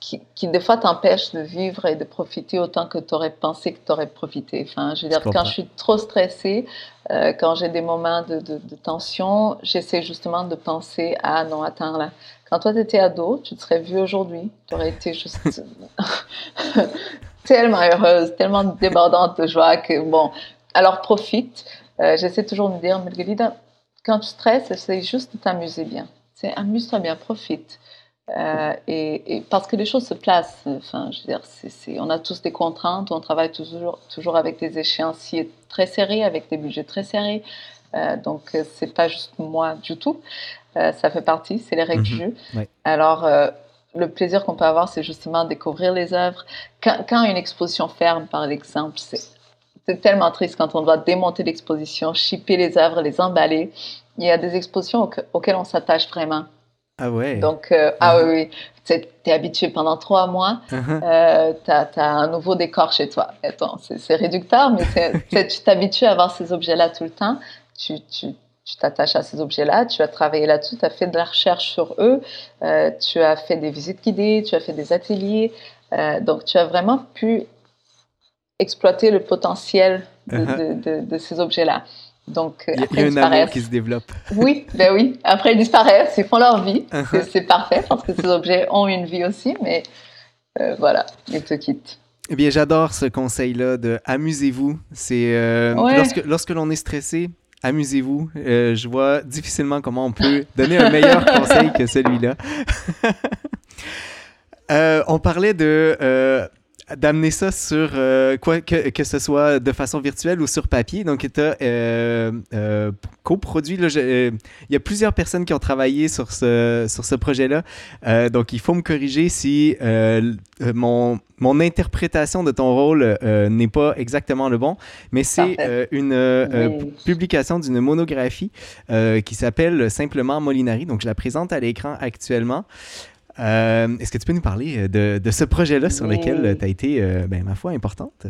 qui, des fois t'empêche de vivre et de profiter autant que tu aurais pensé que tu aurais profité. Enfin, je veux dire, quand je suis trop stressée, euh, quand j'ai des moments de, de, de tension, j'essaie justement de penser à non, attends là. Quand toi tu étais ado, tu te serais vu aujourd'hui, tu aurais été juste [laughs] tellement heureuse, tellement débordante de joie que bon, alors profite. Euh, j'essaie toujours de me dire, Margarida, quand tu stresses, essaye juste de t'amuser bien. C'est amuse-toi bien, profite. Euh, et, parce que les choses se placent. Enfin, je veux dire, on a tous des contraintes, on travaille toujours, toujours avec des échéanciers très serrés, avec des budgets très serrés. Euh, donc, euh, c'est pas juste moi du tout. ça fait partie, c'est les règles du mhm. jeu. Alors, le plaisir qu'on peut avoir, c'est justement découvrir les œuvres. Quand, quand, une exposition ferme, par exemple, c'est tellement triste quand on doit démonter l'exposition, shipper les œuvres, les emballer. Il y a des expositions auxquelles on s'attache vraiment. Ah ouais. Donc, euh, ah uh-huh. oui, oui. Tu es habitué pendant trois mois, uh-huh. euh, tu as, un nouveau décor chez toi. Attends, c'est réducteur, mais [laughs] tu t'habitues à avoir ces objets-là tout le temps. Tu, t'attaches à ces objets-là, tu as travaillé là-dessus, tu as fait de la recherche sur eux, euh, tu as fait des visites guidées, tu as fait des ateliers. Euh, donc, tu as vraiment pu exploiter le potentiel de, uh-huh. de, de ces objets-là. Donc, il y a, après, y a un amour qui se développe. [laughs] Oui, ben oui. Après, ils disparaissent, ils font leur vie. Uh-huh. c'est parfait parce que ces objets ont une vie aussi, mais euh, voilà, ils te quittent. Eh bien, j'adore ce conseil-là de amusez-vous. C'est euh, lorsque, lorsque l'on est stressé, amusez-vous. je vois difficilement comment on peut donner un meilleur [laughs] conseil que celui-là. [laughs] on parlait de d'amener ça sur euh, quoi que, que, ce soit de façon virtuelle ou sur papier. Donc, tu as euh, euh, coproduit. Il y a plusieurs personnes qui ont travaillé sur ce, sur ce projet-là. donc, il faut me corriger si mon, mon interprétation de ton rôle n'est pas exactement le bon, mais c'est une publication d'une monographie qui s'appelle simplement Molinari. Donc, je la présente à l'écran actuellement. Euh, est-ce que tu peux nous parler euh, de, ce projet-là sur lequel tu as été, euh, ben, ma foi, importante?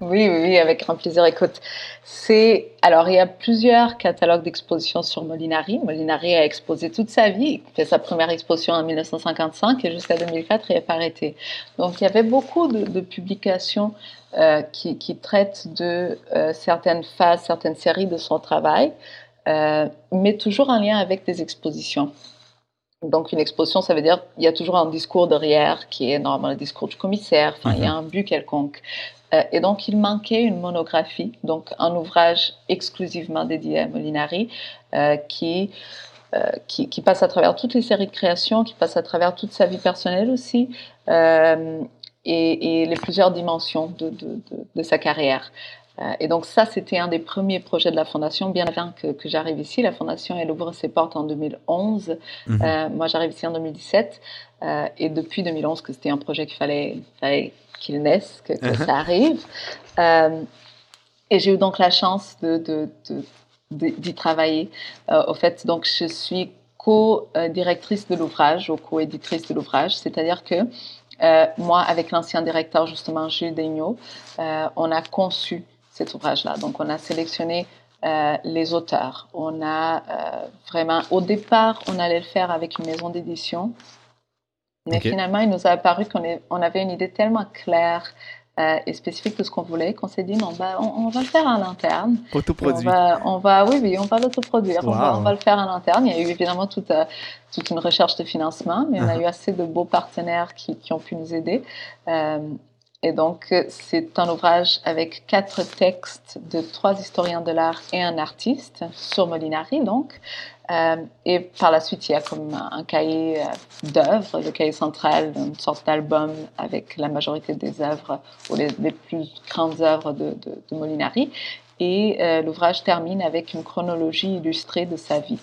Oui, oui, avec grand plaisir. Écoute, c'est. Alors, il y a plusieurs catalogues d'expositions sur Molinari. Molinari a exposé toute sa vie. Il fait sa première exposition en 1955 et jusqu'à 2004, il n'a pas arrêté. Donc, il y avait beaucoup de, publications qui, qui, traitent de certaines phases, certaines séries de son travail, mais toujours en lien avec des expositions. Donc, une exposition, ça veut dire qu'il y a toujours un discours derrière qui est normalement le discours du commissaire. Enfin, il y a mhm. un but quelconque. Euh, et donc, il manquait une monographie, donc un ouvrage exclusivement dédié à Molinari, euh, qui, euh, qui, qui, passe à travers toutes les séries de création, qui passe à travers toute sa vie personnelle aussi, et, et, les plusieurs dimensions de, de, de, de sa carrière. Euh, et donc ça, c'était un des premiers projets de la Fondation, bien avant que, que j'arrive ici. La Fondation, elle ouvre ses portes en 2011. Mhm. Euh, moi, j'arrive ici en 2017. Euh, et depuis 2011, que c'était un projet qu'il fallait, fallait qu'il naisse, que, que uh-huh. ça arrive. Euh, et j'ai eu donc la chance de, de, de, d'y travailler. Au fait, donc je suis co-directrice de l'ouvrage ou co-éditrice de l'ouvrage, c'est-à-dire que moi, avec l'ancien directeur, justement, Gilles Degnaud, on a conçu cet ouvrage-là. Donc, on a sélectionné euh, les auteurs. On a euh, vraiment, au départ, on allait le faire avec une maison d'édition. Mais finalement, il nous a apparu qu'on on avait une idée tellement claire euh, et spécifique de ce qu'on voulait qu'on s'est dit non, bah, on, va le faire à l'interne. Autoproduit. On va, on va, oui, oui, on va l'autoproduire. On, va, on va le faire à l'interne. Il y a eu évidemment toute, toute une recherche de financement, mais on a uh-huh. eu assez de beaux partenaires qui, qui ont pu nous aider. Et donc, euh, c'est un ouvrage avec quatre textes de trois historiens de l'art et un artiste sur Molinari, donc. Euh, et par la suite, il y a comme un, cahier euh, d'œuvres, le cahier central, une sorte d'album avec la majorité des œuvres ou les, plus grandes œuvres de Molinari et euh, l'ouvrage termine avec une chronologie illustrée de sa vie.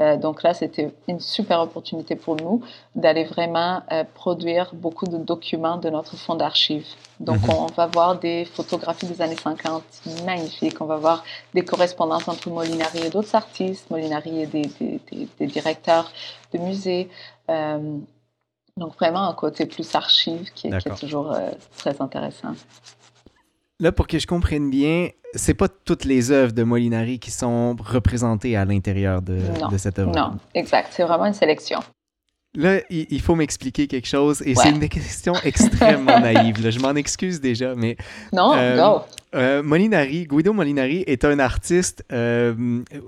Euh, donc là, c'était une super opportunité pour nous d'aller vraiment euh, produire beaucoup de documents de notre fonds d'archives. Donc mhm. on va voir des photographies des années 50 magnifiques, on va voir des correspondances entre Molinari et d'autres artistes, Molinari et des, des, des, des directeurs de musées. donc vraiment un côté plus archive qui, qui est toujours très intéressant. Là, pour que je comprenne bien, c'est pas toutes les œuvres de Molinari qui sont représentées à l'intérieur de, de, cette œuvre. Non, exact. C'est vraiment une sélection. Là, il, faut m'expliquer quelque chose et c'est une question extrêmement [laughs] naïve. Je m'en excuse déjà, mais. Non, euh, go. Euh, Molinari, Guido Molinari est un artiste euh,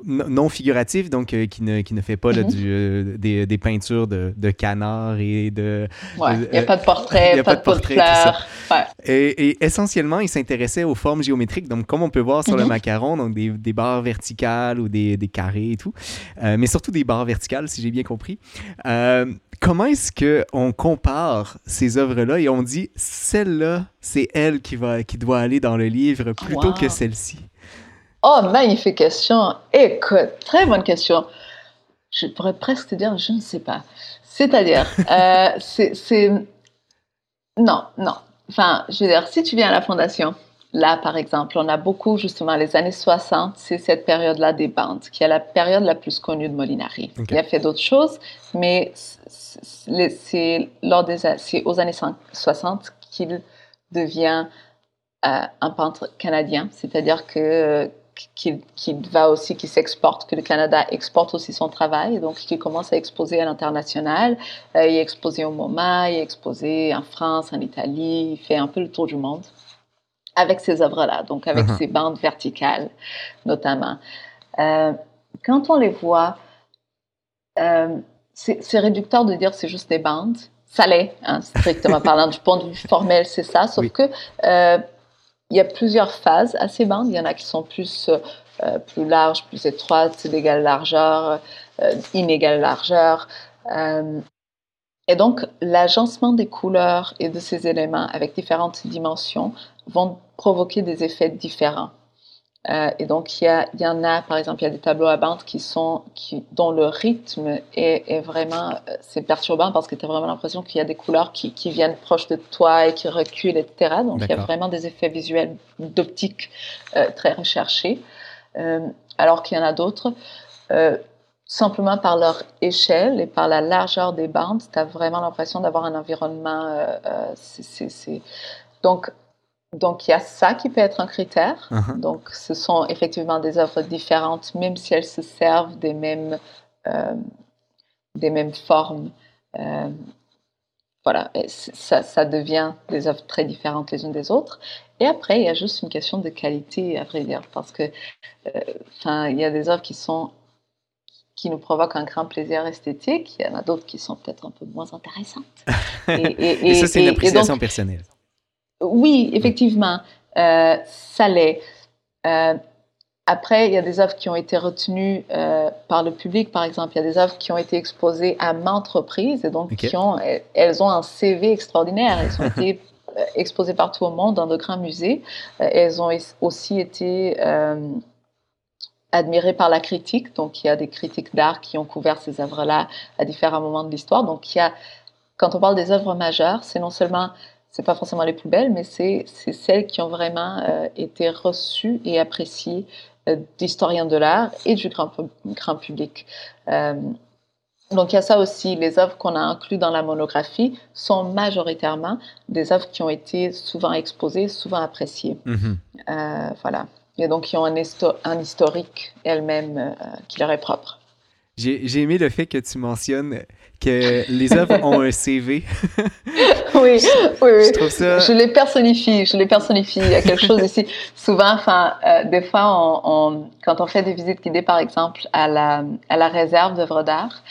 non figuratif, donc euh, qui, ne, qui ne fait pas là, mhm. du, des, peintures de, de canards et de. Ouais, il n'y a pas de portrait, pas, de portrait, ouais. et, et, essentiellement, il s'intéressait aux formes géométriques, donc comme on peut voir sur le mhm. macaron, donc des, des, barres verticales ou des, des carrés et tout, mais surtout des barres verticales, si j'ai bien compris. Comment est-ce qu'on compare ces œuvres-là et on dit celle-là, c'est elle qui, va, qui doit aller dans le livre plutôt que celle-ci? Oh, magnifique question. Écoute, très bonne question. Je pourrais presque te dire, je ne sais pas. C'est-à-dire, [laughs] euh, c'est... Non, non. Enfin, je veux dire, si tu viens à la Fondation, là, par exemple, on a beaucoup, justement, les années 60, c'est cette période-là des bandes, qui est la période la plus connue de Molinari. Il a fait d'autres choses, mais c'est aux années 60 qu'il devient euh, un peintre canadien, c'est-à-dire que qu'il va aussi, qui s'exporte, que le Canada exporte aussi son travail, donc qui commence à exposer à l'international. Euh, il est exposé au MoMA, il est exposé en France, en Italie, il fait un peu le tour du monde avec ces œuvres-là, donc avec uh-huh. ces bandes verticales notamment. Euh, quand on les voit, c'est réducteur de dire c'est juste des bandes, ça l'est, hein, strictement parlant du point de vue formel, c'est ça. Sauf que euh, il y a plusieurs phases à ces bandes. Il y en a qui sont plus euh, plus large, plus étroite, d'égale largeur, inégale largeur. et donc, l'agencement des couleurs et de ces éléments avec différentes dimensions vont provoquer des effets différents. Euh, et donc, il y, y, en a, par exemple, il y a des tableaux à bande qui sont, qui, dont le rythme est, est vraiment, euh, c'est perturbant parce que tu as vraiment l'impression qu'il y a des couleurs qui, qui, viennent proches de toi et qui reculent, etc. Donc, il y a vraiment des effets visuels d'optique euh, très recherchés. Euh, alors qu'il y en a d'autres, simplement par leur échelle et par la largeur des bandes, tu as vraiment l'impression d'avoir un environnement. donc, donc, il y a ça qui peut être un critère. Uh-huh. Donc, ce sont effectivement des œuvres différentes, même si elles se servent des mêmes, euh, des mêmes formes. Euh, voilà, ça, ça, devient des œuvres très différentes les unes des autres. Et après, il y a juste une question de qualité, à vrai dire, parce que, euh, enfin, il y a des œuvres qui sont qui nous provoquent un grand plaisir esthétique. Il y en a d'autres qui sont peut-être un peu moins intéressantes. [laughs] Et, et, et ça, c'est une appréciation personnelle. Oui, effectivement, euh, ça l'est. Euh, après, il y a des œuvres qui ont été retenues euh, par le public, par exemple. Il y a des œuvres qui ont été exposées à maintes reprises et donc qui ont, elles ont un CV extraordinaire. Elles ont été [laughs] exposées partout au monde dans de grands musées. elles ont aussi été admirées par la critique. Donc, il y a des critiques d'art qui ont couvert ces œuvres-là à différents moments de l'histoire. Donc, il y a, quand on parle des œuvres majeures, c'est non seulement c'est pas forcément les plus belles, mais c'est celles qui ont vraiment euh, été reçues et appréciées euh, d'historiens de l'art et du grand, grand public. Euh, donc il y a ça aussi, les œuvres qu'on a incluses dans la monographie sont majoritairement des œuvres qui ont été souvent exposées, souvent appréciées. Mm-hmm. voilà. Et donc qui ont un, un historique elles-mêmes qui leur est propre. J'ai aimé le fait que tu mentionnes que les œuvres ont un CV. [laughs] oui, oui, oui. Je, trouve ça... je les personnifie, je les personnifie. Il y a quelque chose ici. [laughs] Souvent, enfin, euh, des fois, on, quand on fait des visites guidées, par exemple, à la, à la réserve d'œuvres d'art,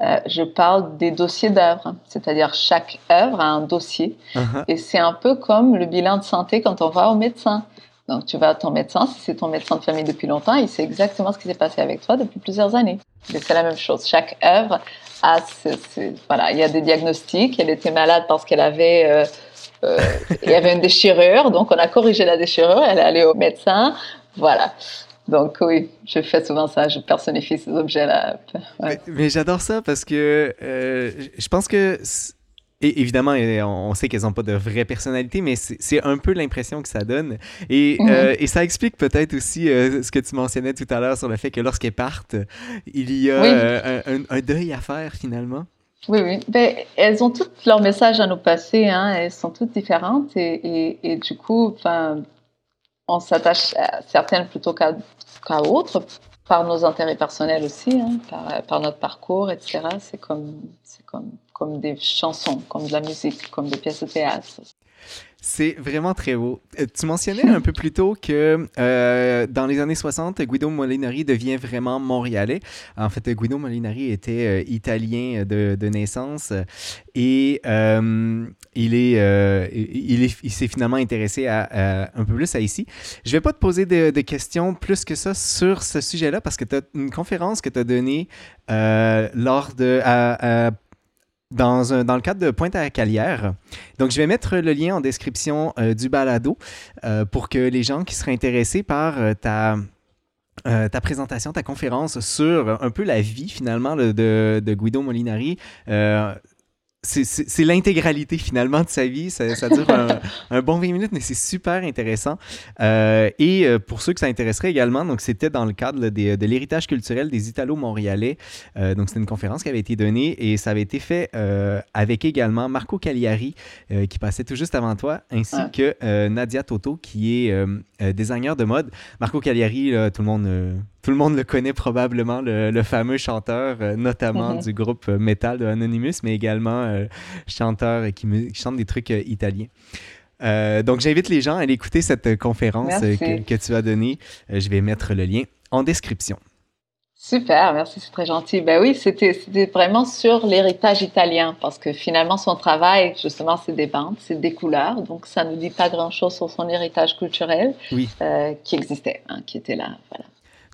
euh, je parle des dossiers d'œuvres, c'est-à-dire chaque œuvre a un dossier. Uh-huh. Et c'est un peu comme le bilan de santé quand on va au médecin. Donc, tu vas à ton médecin, si c'est ton médecin de famille depuis longtemps, il sait exactement ce qui s'est passé avec toi depuis plusieurs années. c'est la même chose. Chaque œuvre a, voilà, il y a des diagnostics. Elle était malade parce qu'elle avait, euh, euh, il y avait une déchirure, donc on a corrigé la déchirure. Elle est allée au médecin, voilà. Donc oui, je fais souvent ça, je personnifie ces objets-là. Mais, j'adore ça parce que euh, je pense que et évidemment, on sait qu'elles n'ont pas de vraie personnalité, mais c'est un peu l'impression que ça donne. Et, mhm. euh, et ça explique peut-être aussi euh, ce que tu mentionnais tout à l'heure sur le fait que lorsqu'elles partent, il y a euh, un, deuil à faire finalement. Oui, oui. Ben, elles ont toutes leur message à nous passer. Hein. Elles sont toutes différentes. Et, et, du coup, on s'attache à certaines plutôt qu'à autres par nos intérêts personnels aussi, hein, par, par, notre parcours, etc. C'est comme, comme, comme des chansons, comme de la musique, comme des pièces de théâtre. C'est vraiment très beau. Euh, tu mentionnais un peu plus tôt que euh, dans les années 60, Guido Molinari devient vraiment montréalais. En fait, Guido Molinari était euh, italien de, naissance et il est, il, il s'est finalement intéressé à, un peu plus à ici. Je vais pas te poser de, questions plus que ça sur ce sujet-là parce que tu as une conférence que tu as donnée lors de à, dans, le cadre de Pointe à Calière. Donc, je vais mettre le lien en description euh, du balado euh, pour que les gens qui seraient intéressés par euh, ta, ta présentation, ta conférence sur un peu la vie finalement de Guido Molinari c'est l'intégralité finalement de sa vie. Ça, dure un, [laughs] bon 20 minutes, mais c'est super intéressant. Euh, et euh, pour ceux que ça intéresserait également, donc c'était dans le cadre de l'héritage culturel des Italo-Montréalais. Euh, donc c'était une conférence qui avait été donnée et ça avait été fait avec également Marco Cagliari qui passait tout juste avant toi, ainsi que Nadia Toto qui est designer de mode. Marco Cagliari, tout le monde tout le monde le connaît probablement, le, fameux chanteur, euh, notamment mm-hmm. du groupe euh, metal de Anonymous, mais également euh, chanteur qui, chante des trucs italiens. donc, j'invite les gens à aller écouter cette conférence que, tu as donnée. je vais mettre le lien en description. Super, merci, c'est très gentil. Ben oui, c'était vraiment sur l'héritage italien, parce que finalement, son travail, justement, c'est des bandes, c'est des couleurs, donc ça ne dit pas grand-chose sur son héritage culturel qui existait, hein, qui était là. Voilà.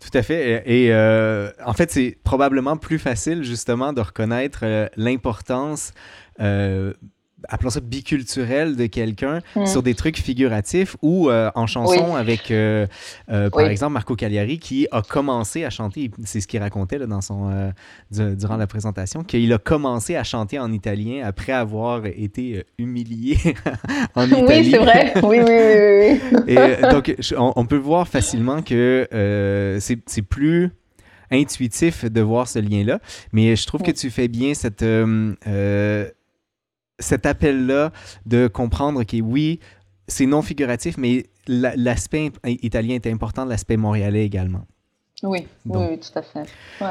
Tout à fait. Et euh, en fait, c'est probablement plus facile justement de reconnaître euh, l'importance euh, appelons ça biculturel de quelqu'un mm. sur des trucs figuratifs ou euh, en chanson avec, euh, euh, par exemple, Marco Cagliari qui a commencé à chanter, c'est ce qu'il racontait là, dans son, durant la présentation, qu'il a commencé à chanter en italien après avoir été humilié [laughs] en Italie. Oui, c'est vrai. Oui, oui, oui. oui. Et, donc, on, peut voir facilement que c'est plus intuitif de voir ce lien-là, mais je trouve que tu fais bien cette cet appel-là de comprendre que oui, c'est non figuratif, mais l'aspect italien est important, l'aspect montréalais également. Oui, oui, tout à fait.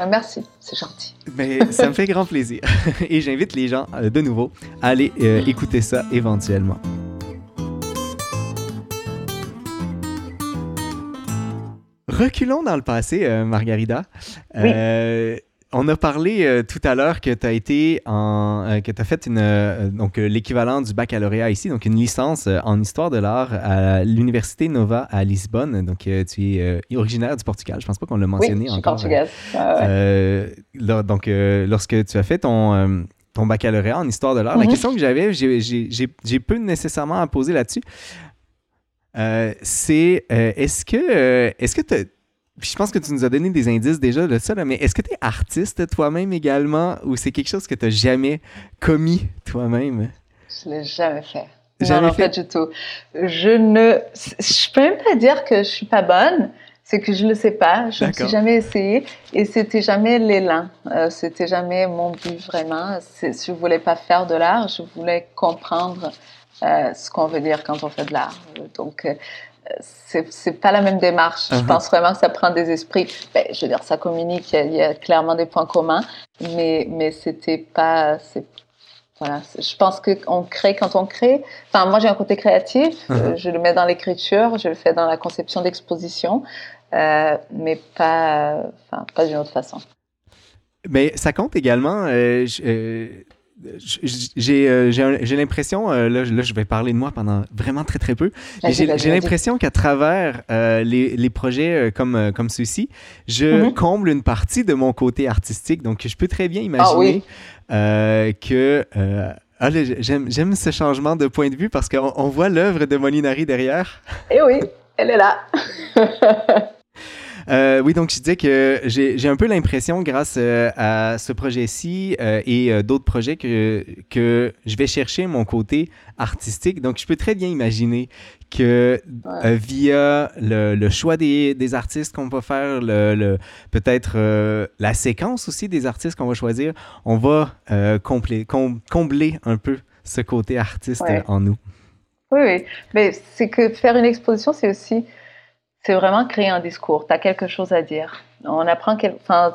merci, c'est gentil. Mais ça me fait grand plaisir. [laughs] Et j'invite les gens, euh, de nouveau, à aller euh, écouter ça éventuellement. Reculons dans le passé, euh, Margarida. Oui on a parlé euh, tout à l'heure que tu as été en euh, que tu as fait une euh, donc l'équivalent du baccalauréat ici donc une licence en histoire de l'art à l'université Nova à Lisbonne donc tu es originaire du Portugal je pense pas qu'on l'a mentionné oui, encore. Donc lorsque tu as fait ton ton baccalauréat en histoire de l'art la mhm. question que j'avais j'ai peu nécessairement à poser là-dessus c'est est-ce que est-ce que tu je pense que tu nous as donné des indices déjà de ça, mais est-ce que tu es artiste toi-même également ou c'est quelque chose que tu n'as jamais commis toi-même? Je ne l'ai jamais fait. Jamais non, fait? pas du tout. Je ne. Je peux même pas dire que je suis pas bonne. C'est que je le sais pas. Je ne suis jamais essayé et c'était jamais l'élan. Euh, c'était jamais mon but vraiment. Je voulais pas faire de l'art. Je voulais comprendre euh, ce qu'on veut dire quand on fait de l'art. Donc, euh, c'est pas la même démarche. Je uh-huh. pense vraiment que ça prend des esprits. Ben, je veux dire, ça communique, il y, a clairement des points communs, mais, mais c'était pas. Voilà, je pense qu'on crée quand on crée. Enfin, moi, j'ai un côté créatif. Uh-huh. Je le mets dans l'écriture, je le fais dans la conception d'exposition, euh, mais pas, enfin, pas d'une autre façon. Mais ça compte également. Euh, euh euh, j'ai l'impression, euh, là, je vais parler de moi pendant vraiment très très peu, j'ai l'impression qu'à travers euh, les, les, projets comme, comme ceux-ci, je mm-hmm. comble une partie de mon côté artistique. Donc, je peux très bien ah imaginer que... Ah, J'aime ce changement de point de vue parce qu'on on voit l'œuvre de Molinari derrière. Eh oui, elle est là. [laughs] Euh, oui, donc je disais que j'ai un peu l'impression, grâce euh, à ce projet-ci euh, et d'autres projets, que, que je vais chercher mon côté artistique. Donc, je peux très bien imaginer que via le, choix des, des artistes qu'on va faire, le, peut-être la séquence aussi des artistes qu'on va choisir, on va combler, combler un peu ce côté artiste en nous. Oui, oui. Mais c'est que faire une exposition, c'est aussi c'est vraiment créer un discours. Tu as quelque chose à dire. On apprend, enfin,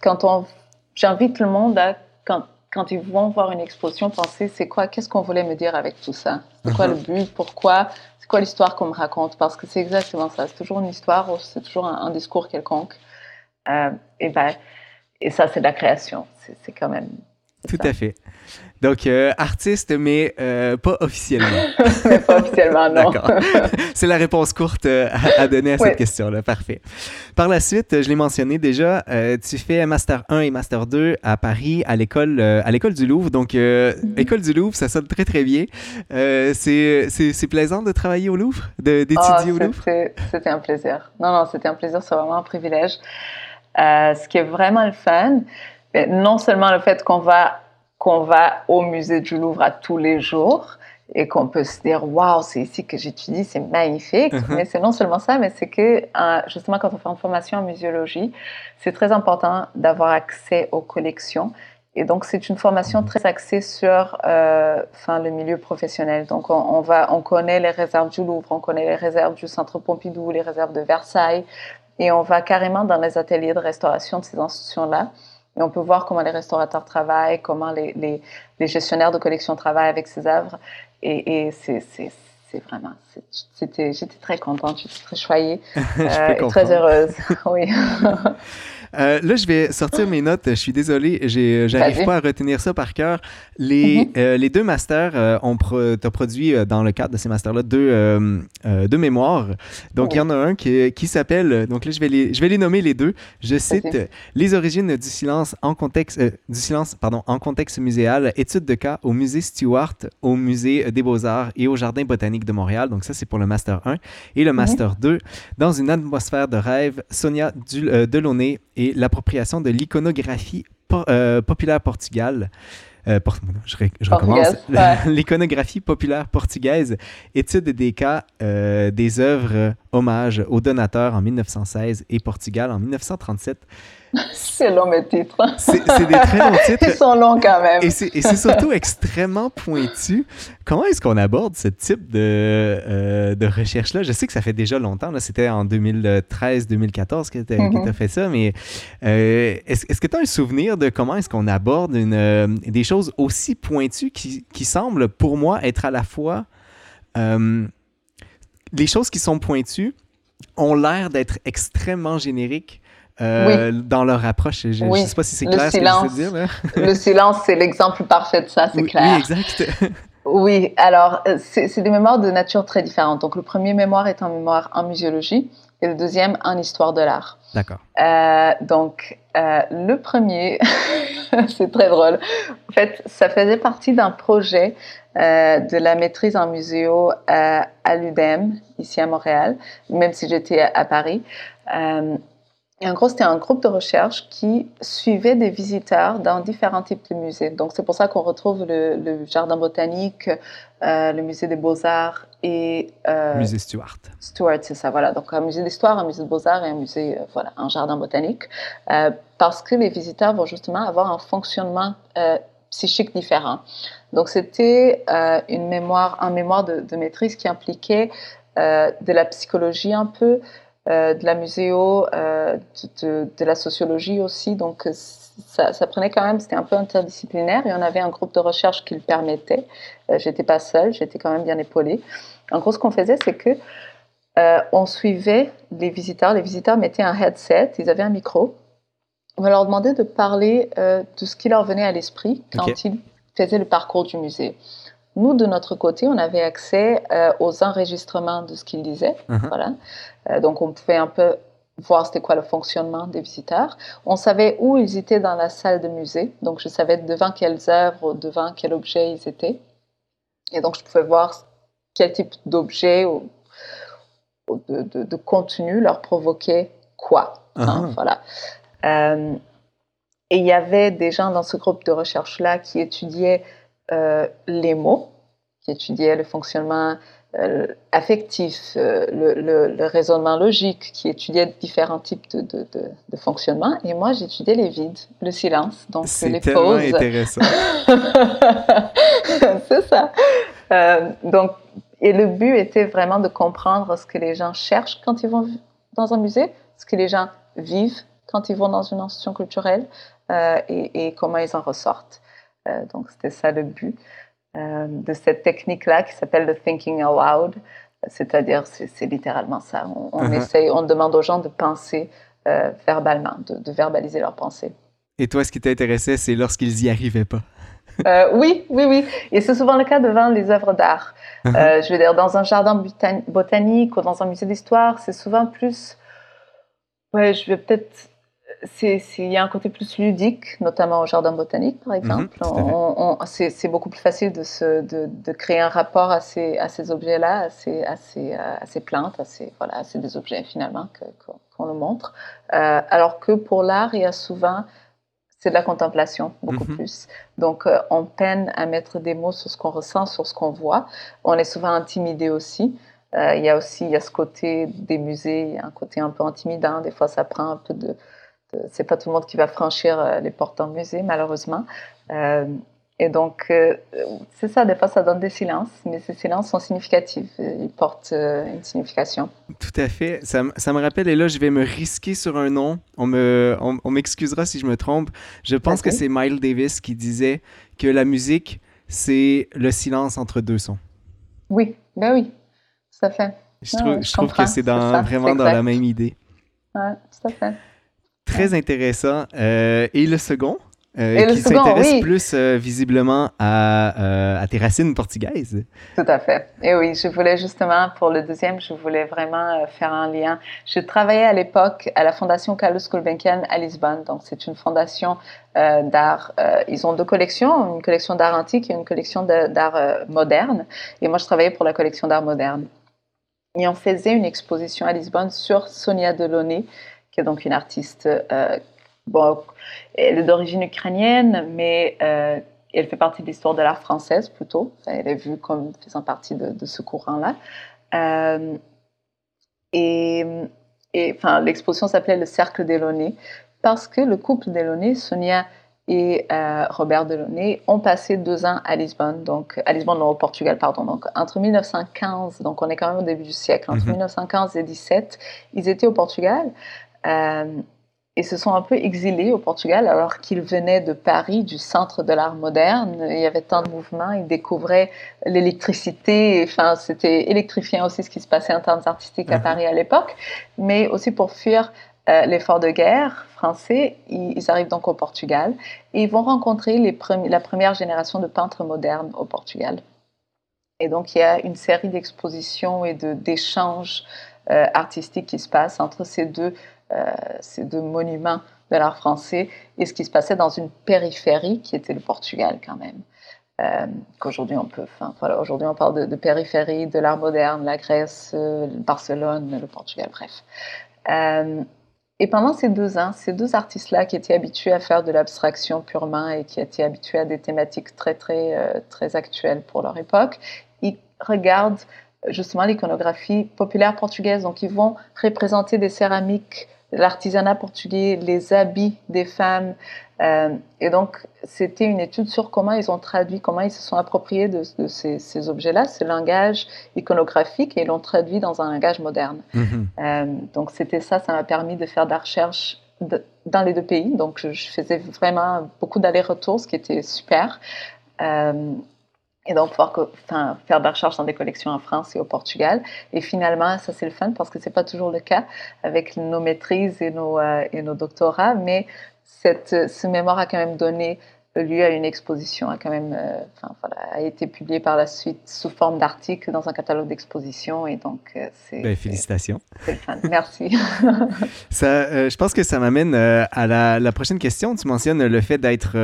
quand on, j'invite le monde à, quand, quand ils vont voir une exposition, penser c'est quoi, qu'est-ce qu'on voulait me dire avec tout ça? C'est quoi le mhm. but? Pourquoi? C'est quoi l'histoire qu'on me raconte? Parce que c'est exactement ça. C'est toujours une histoire, c'est toujours un, discours quelconque. Euh, et, ben, et ça, c'est de la création. C'est quand même. Tout à fait. Donc, euh, artiste, mais euh, pas officiellement. mais [laughs] pas officiellement, non. D'accord. [laughs] C'est la réponse courte euh, à, donner à cette question-là. Parfait. Par la suite, je l'ai mentionné déjà, tu fais Master 1 et Master 2 à Paris, à l'école à l'école du Louvre. Donc, mm-hmm. école du Louvre, ça sonne très, très bien. c'est plaisant de travailler au Louvre, d'étudier oh, au Louvre? C'était un plaisir. Non, non, c'était un plaisir, c'est vraiment un privilège. ce qui est vraiment le fun, non seulement le fait qu'on va qu'on va au musée du Louvre à tous les jours et qu'on peut se dire waouh c'est ici que j'étudie c'est magnifique uh-huh. mais c'est non seulement ça mais c'est que euh, justement quand on fait une formation en muséologie c'est très important d'avoir accès aux collections. Et donc c'est une formation très axée sur euh, le milieu professionnel. Donc on, va on connaît les réserves du Louvre on connaît les réserves du Centre Pompidou les réserves de Versailles et on va carrément dans les ateliers de restauration de ces institutions là et on peut voir comment les restaurateurs travaillent, comment les, les, gestionnaires de collection travaillent avec ces œuvres. Et, et c'est vraiment, j'étais très contente, j'étais très choyée, [laughs] euh, et très heureuse. [laughs] oui. [laughs] Euh, là, je vais sortir mes notes. Je suis désolé, j'arrive pas à retenir ça par cœur. Les, Mhm. euh, les deux masters, euh, on pro, t'as produit euh, dans le cadre de ces masters-là deux, deux mémoires. Donc, il y en a un qui, qui s'appelle, donc là, je vais, les, je vais les nommer les deux. Je cite Les origines du silence en contexte, du silence, pardon, en contexte muséal, étude de cas au musée Stewart, au musée des Beaux-Arts et au Jardin botanique de Montréal. Donc, ça, c'est pour le master 1. Et le master 2, dans une atmosphère de rêve, Sonia Dul- Delaunay et l'appropriation de l'iconographie euh, populaire portugale. Euh, por- [laughs] je, ré- je recommence. Ouais. [laughs] L'iconographie populaire portugaise, étude des cas euh, des œuvres hommage aux donateurs en 1916 et Portugal en 1937. [laughs] C'est long mes titres. C'est c'est des très longs Ils titres. sont longs quand même. Et c'est surtout extrêmement pointu. Comment est-ce qu'on aborde ce type de, euh, de recherche-là? Je sais que ça fait déjà longtemps, c'était en 2013-2014 que tu as Mhm. fait ça, mais euh, est-ce est-ce que tu as un souvenir de comment est-ce qu'on aborde une, euh, des choses aussi pointues qui, qui semblent pour moi être à la fois... euh, les choses qui sont pointues ont l'air d'être extrêmement génériques euh, dans leur approche. Je ne Oui. sais pas si c'est Le clair ce que je veux silence. dire. Là. [laughs] Le silence, c'est l'exemple parfait de ça, c'est Oui, clair. oui, exact. [laughs] Oui, alors euh, c'est c'est des mémoires de nature très différente. Donc le premier mémoire est un mémoire en muséologie et le deuxième en histoire de l'art. D'accord. Euh, donc euh, le premier, [laughs] c'est très drôle. En fait, ça faisait partie d'un projet euh, de la maîtrise en muséo à l'UDEM, ici à Montréal, même si j'étais à, Paris. Et en gros, c'était un groupe de recherche qui suivait des visiteurs dans différents types de musées. Donc, c'est pour ça qu'on retrouve le, jardin botanique, le musée des beaux-arts et euh, Musée Stuart. Stuart, c'est ça, voilà. Donc, un musée d'histoire, un musée de beaux-arts et un musée, euh, voilà, un jardin botanique. Euh, parce que les visiteurs vont justement avoir un fonctionnement psychique différent. Donc, c'était une mémoire, un mémoire de, de maîtrise qui impliquait de la psychologie un peu, de la muséo, de, de- de la sociologie aussi. Donc, ça, ça prenait quand même, c'était un peu interdisciplinaire et on avait un groupe de recherche qui le permettait. Euh, j'étais pas seule, j'étais quand même bien épaulée. En gros, ce qu'on faisait, c'est que euh, on suivait les visiteurs. Les visiteurs mettaient un headset, ils avaient un micro. On leur demandait de parler euh, de ce qui leur venait à l'esprit quand ils faisaient le parcours du musée. Nous, de notre côté, on avait accès euh, aux enregistrements de ce qu'ils disaient. Mhm. Voilà. Donc, on pouvait un peu voir c'était quoi le fonctionnement des visiteurs. On savait où ils étaient dans la salle de musée. Donc, je savais devant quelles œuvres, devant quel objet ils étaient. Et donc, je pouvais voir quel type d'objet ou, ou de, de- de contenu leur provoquait quoi. hein, Ah. voilà. Euh, et il y avait des gens dans ce groupe de recherche-là qui étudiaient euh, les mots, qui étudiaient le fonctionnement affectif, euh, le, le- le raisonnement logique, qui étudiaient différents types de, de, de, de fonctionnement. Et moi, j'étudiais les vides, le silence, donc C'est les tellement pauses. intéressant. [laughs] c'est ça. Euh, donc, et le but était vraiment de comprendre ce que les gens cherchent quand ils vont dans un musée, ce que les gens vivent quand ils vont dans une institution culturelle euh, et, et comment ils en ressortent. Euh, donc, c'était ça le but euh, de cette technique-là qui s'appelle le thinking aloud. C'est-à-dire, c'est littéralement ça. On, on Mhm. essaye, on demande aux gens de penser euh, verbalement, de, de verbaliser leurs pensées. Et toi, ce qui t'intéressait, c'est lorsqu'ils y arrivaient pas. Euh, oui, oui, oui. Et c'est souvent le cas devant les œuvres d'art. Euh, je veux dire, dans un jardin botan- botanique ou dans un musée d'histoire, c'est souvent plus. Ouais, je vais peut-être. Il y a un côté plus ludique, notamment au jardin botanique, par exemple. On- on- c'est beaucoup plus facile de, se, de, de créer un rapport à ces, à ces objets-là, à ces, à, ces, à ces plantes, à ces, voilà, c'est des objets finalement qu'on qu'on nous montre. Euh, alors que pour l'art, il y a souvent c'est de la contemplation, beaucoup Mhm. plus. Donc, euh, on peine à mettre des mots sur ce qu'on ressent, sur ce qu'on voit. On est souvent intimidé aussi. Euh, il y a aussi il y a ce côté des musées, il y a un côté un peu intimidant. Des fois, ça prend un peu de. C'est pas tout le monde qui va franchir euh, les portes d'un musée, malheureusement. Euh, et donc, euh, c'est ça, des fois, ça donne des silences, mais ces silences sont significatifs. Ils portent euh, une signification. Tout à fait. Ça, me rappelle, et là, je vais me risquer sur un nom. On me, on, on m'excusera si je me trompe. Je pense que c'est Miles Davis qui disait que la musique, c'est le silence entre deux sons. Oui, ben oui, tout à fait. Je Ah, trouve, je trouve que c'est vraiment dans la même idée. Ouais, tout à fait. Très intéressant. et le second? Euh, qui s'intéresse plus euh, visiblement à, euh, à, tes racines portugaises. Tout à fait. Et oui, je voulais justement, pour le deuxième, je voulais vraiment faire un lien. Je travaillais à l'époque à la Fondation Carlos Gulbenkian à Lisbonne. Donc, c'est une fondation d'art. ils ont deux collections, une collection d'art antique et une collection d'art moderne. Et moi, je travaillais pour la collection d'art moderne. Et on faisait une exposition à Lisbonne sur Sonia Delaunay, qui est donc une artiste bon, elle est d'origine ukrainienne, mais euh, elle fait partie de l'histoire de l'art française plutôt. Elle est vue comme faisant partie de, ce courant-là. Euh, et, enfin, l'exposition s'appelait Le Cercle Delaunay parce que le couple Delaunay, Sonia et euh, Robert Delaunay, ont passé deux ans à Lisbonne, donc à Lisbonne, non, au Portugal, pardon. Donc entre 1915, donc on est quand même au début du siècle, entre 1915 mhm. et 17, ils étaient au Portugal et se sont un peu exilés au Portugal alors qu'ils venaient de Paris, du centre de l'art moderne. Il y avait tant de mouvements, ils découvraient l'électricité. Enfin, c'était électrifiant aussi ce qui se passait en termes artistiques à mhm. Paris à l'époque, mais aussi pour fuir euh, l'effort de guerre français, ils, arrivent donc au Portugal et ils vont rencontrer les la première génération de peintres modernes au Portugal. Et donc il y a une série d'expositions et d'échanges euh, artistiques qui se passent entre ces deux euh, ces deux monuments de l'art français et ce qui se passait dans une périphérie qui était le Portugal quand même. Euh, qu'aujourd'hui on aujourd'hui on parle de, périphérie, de l'art moderne, la Grèce, euh, Barcelone, le Portugal, bref. et pendant ces deux ans, ces deux artistes-là qui étaient habitués à faire de l'abstraction purement et qui étaient habitués à des thématiques très très très actuelles pour leur époque, ils regardent justement l'iconographie populaire portugaise. Donc ils vont représenter des céramiques l'artisanat portugais, les habits des femmes. Euh, et donc, c'était une étude sur comment ils ont traduit, comment ils se sont appropriés de, ces, objets-là, ce langage iconographique, et l'ont traduit dans un langage moderne. Mhm. Euh, donc, c'était ça, ça m'a permis de faire de la recherche dans les deux pays. Donc, je, faisais vraiment beaucoup d'allers-retours, ce qui était super. Euh, et donc pouvoir enfin, faire des recherches dans des collections en France et au Portugal. Et finalement, ça c'est le fun parce que c'est pas toujours le cas avec nos maîtrises et nos, euh, et nos doctorats, mais cette, ce mémoire a quand même donné lieu à une exposition, a quand même, euh, enfin, voilà, a été publié par la suite sous forme d'article dans un catalogue d'exposition et donc euh, c'est. Ben, félicitations. C'est le fun, merci. [laughs] ça, je pense que ça m'amène à la, la, prochaine question. Tu mentionnes le fait d'être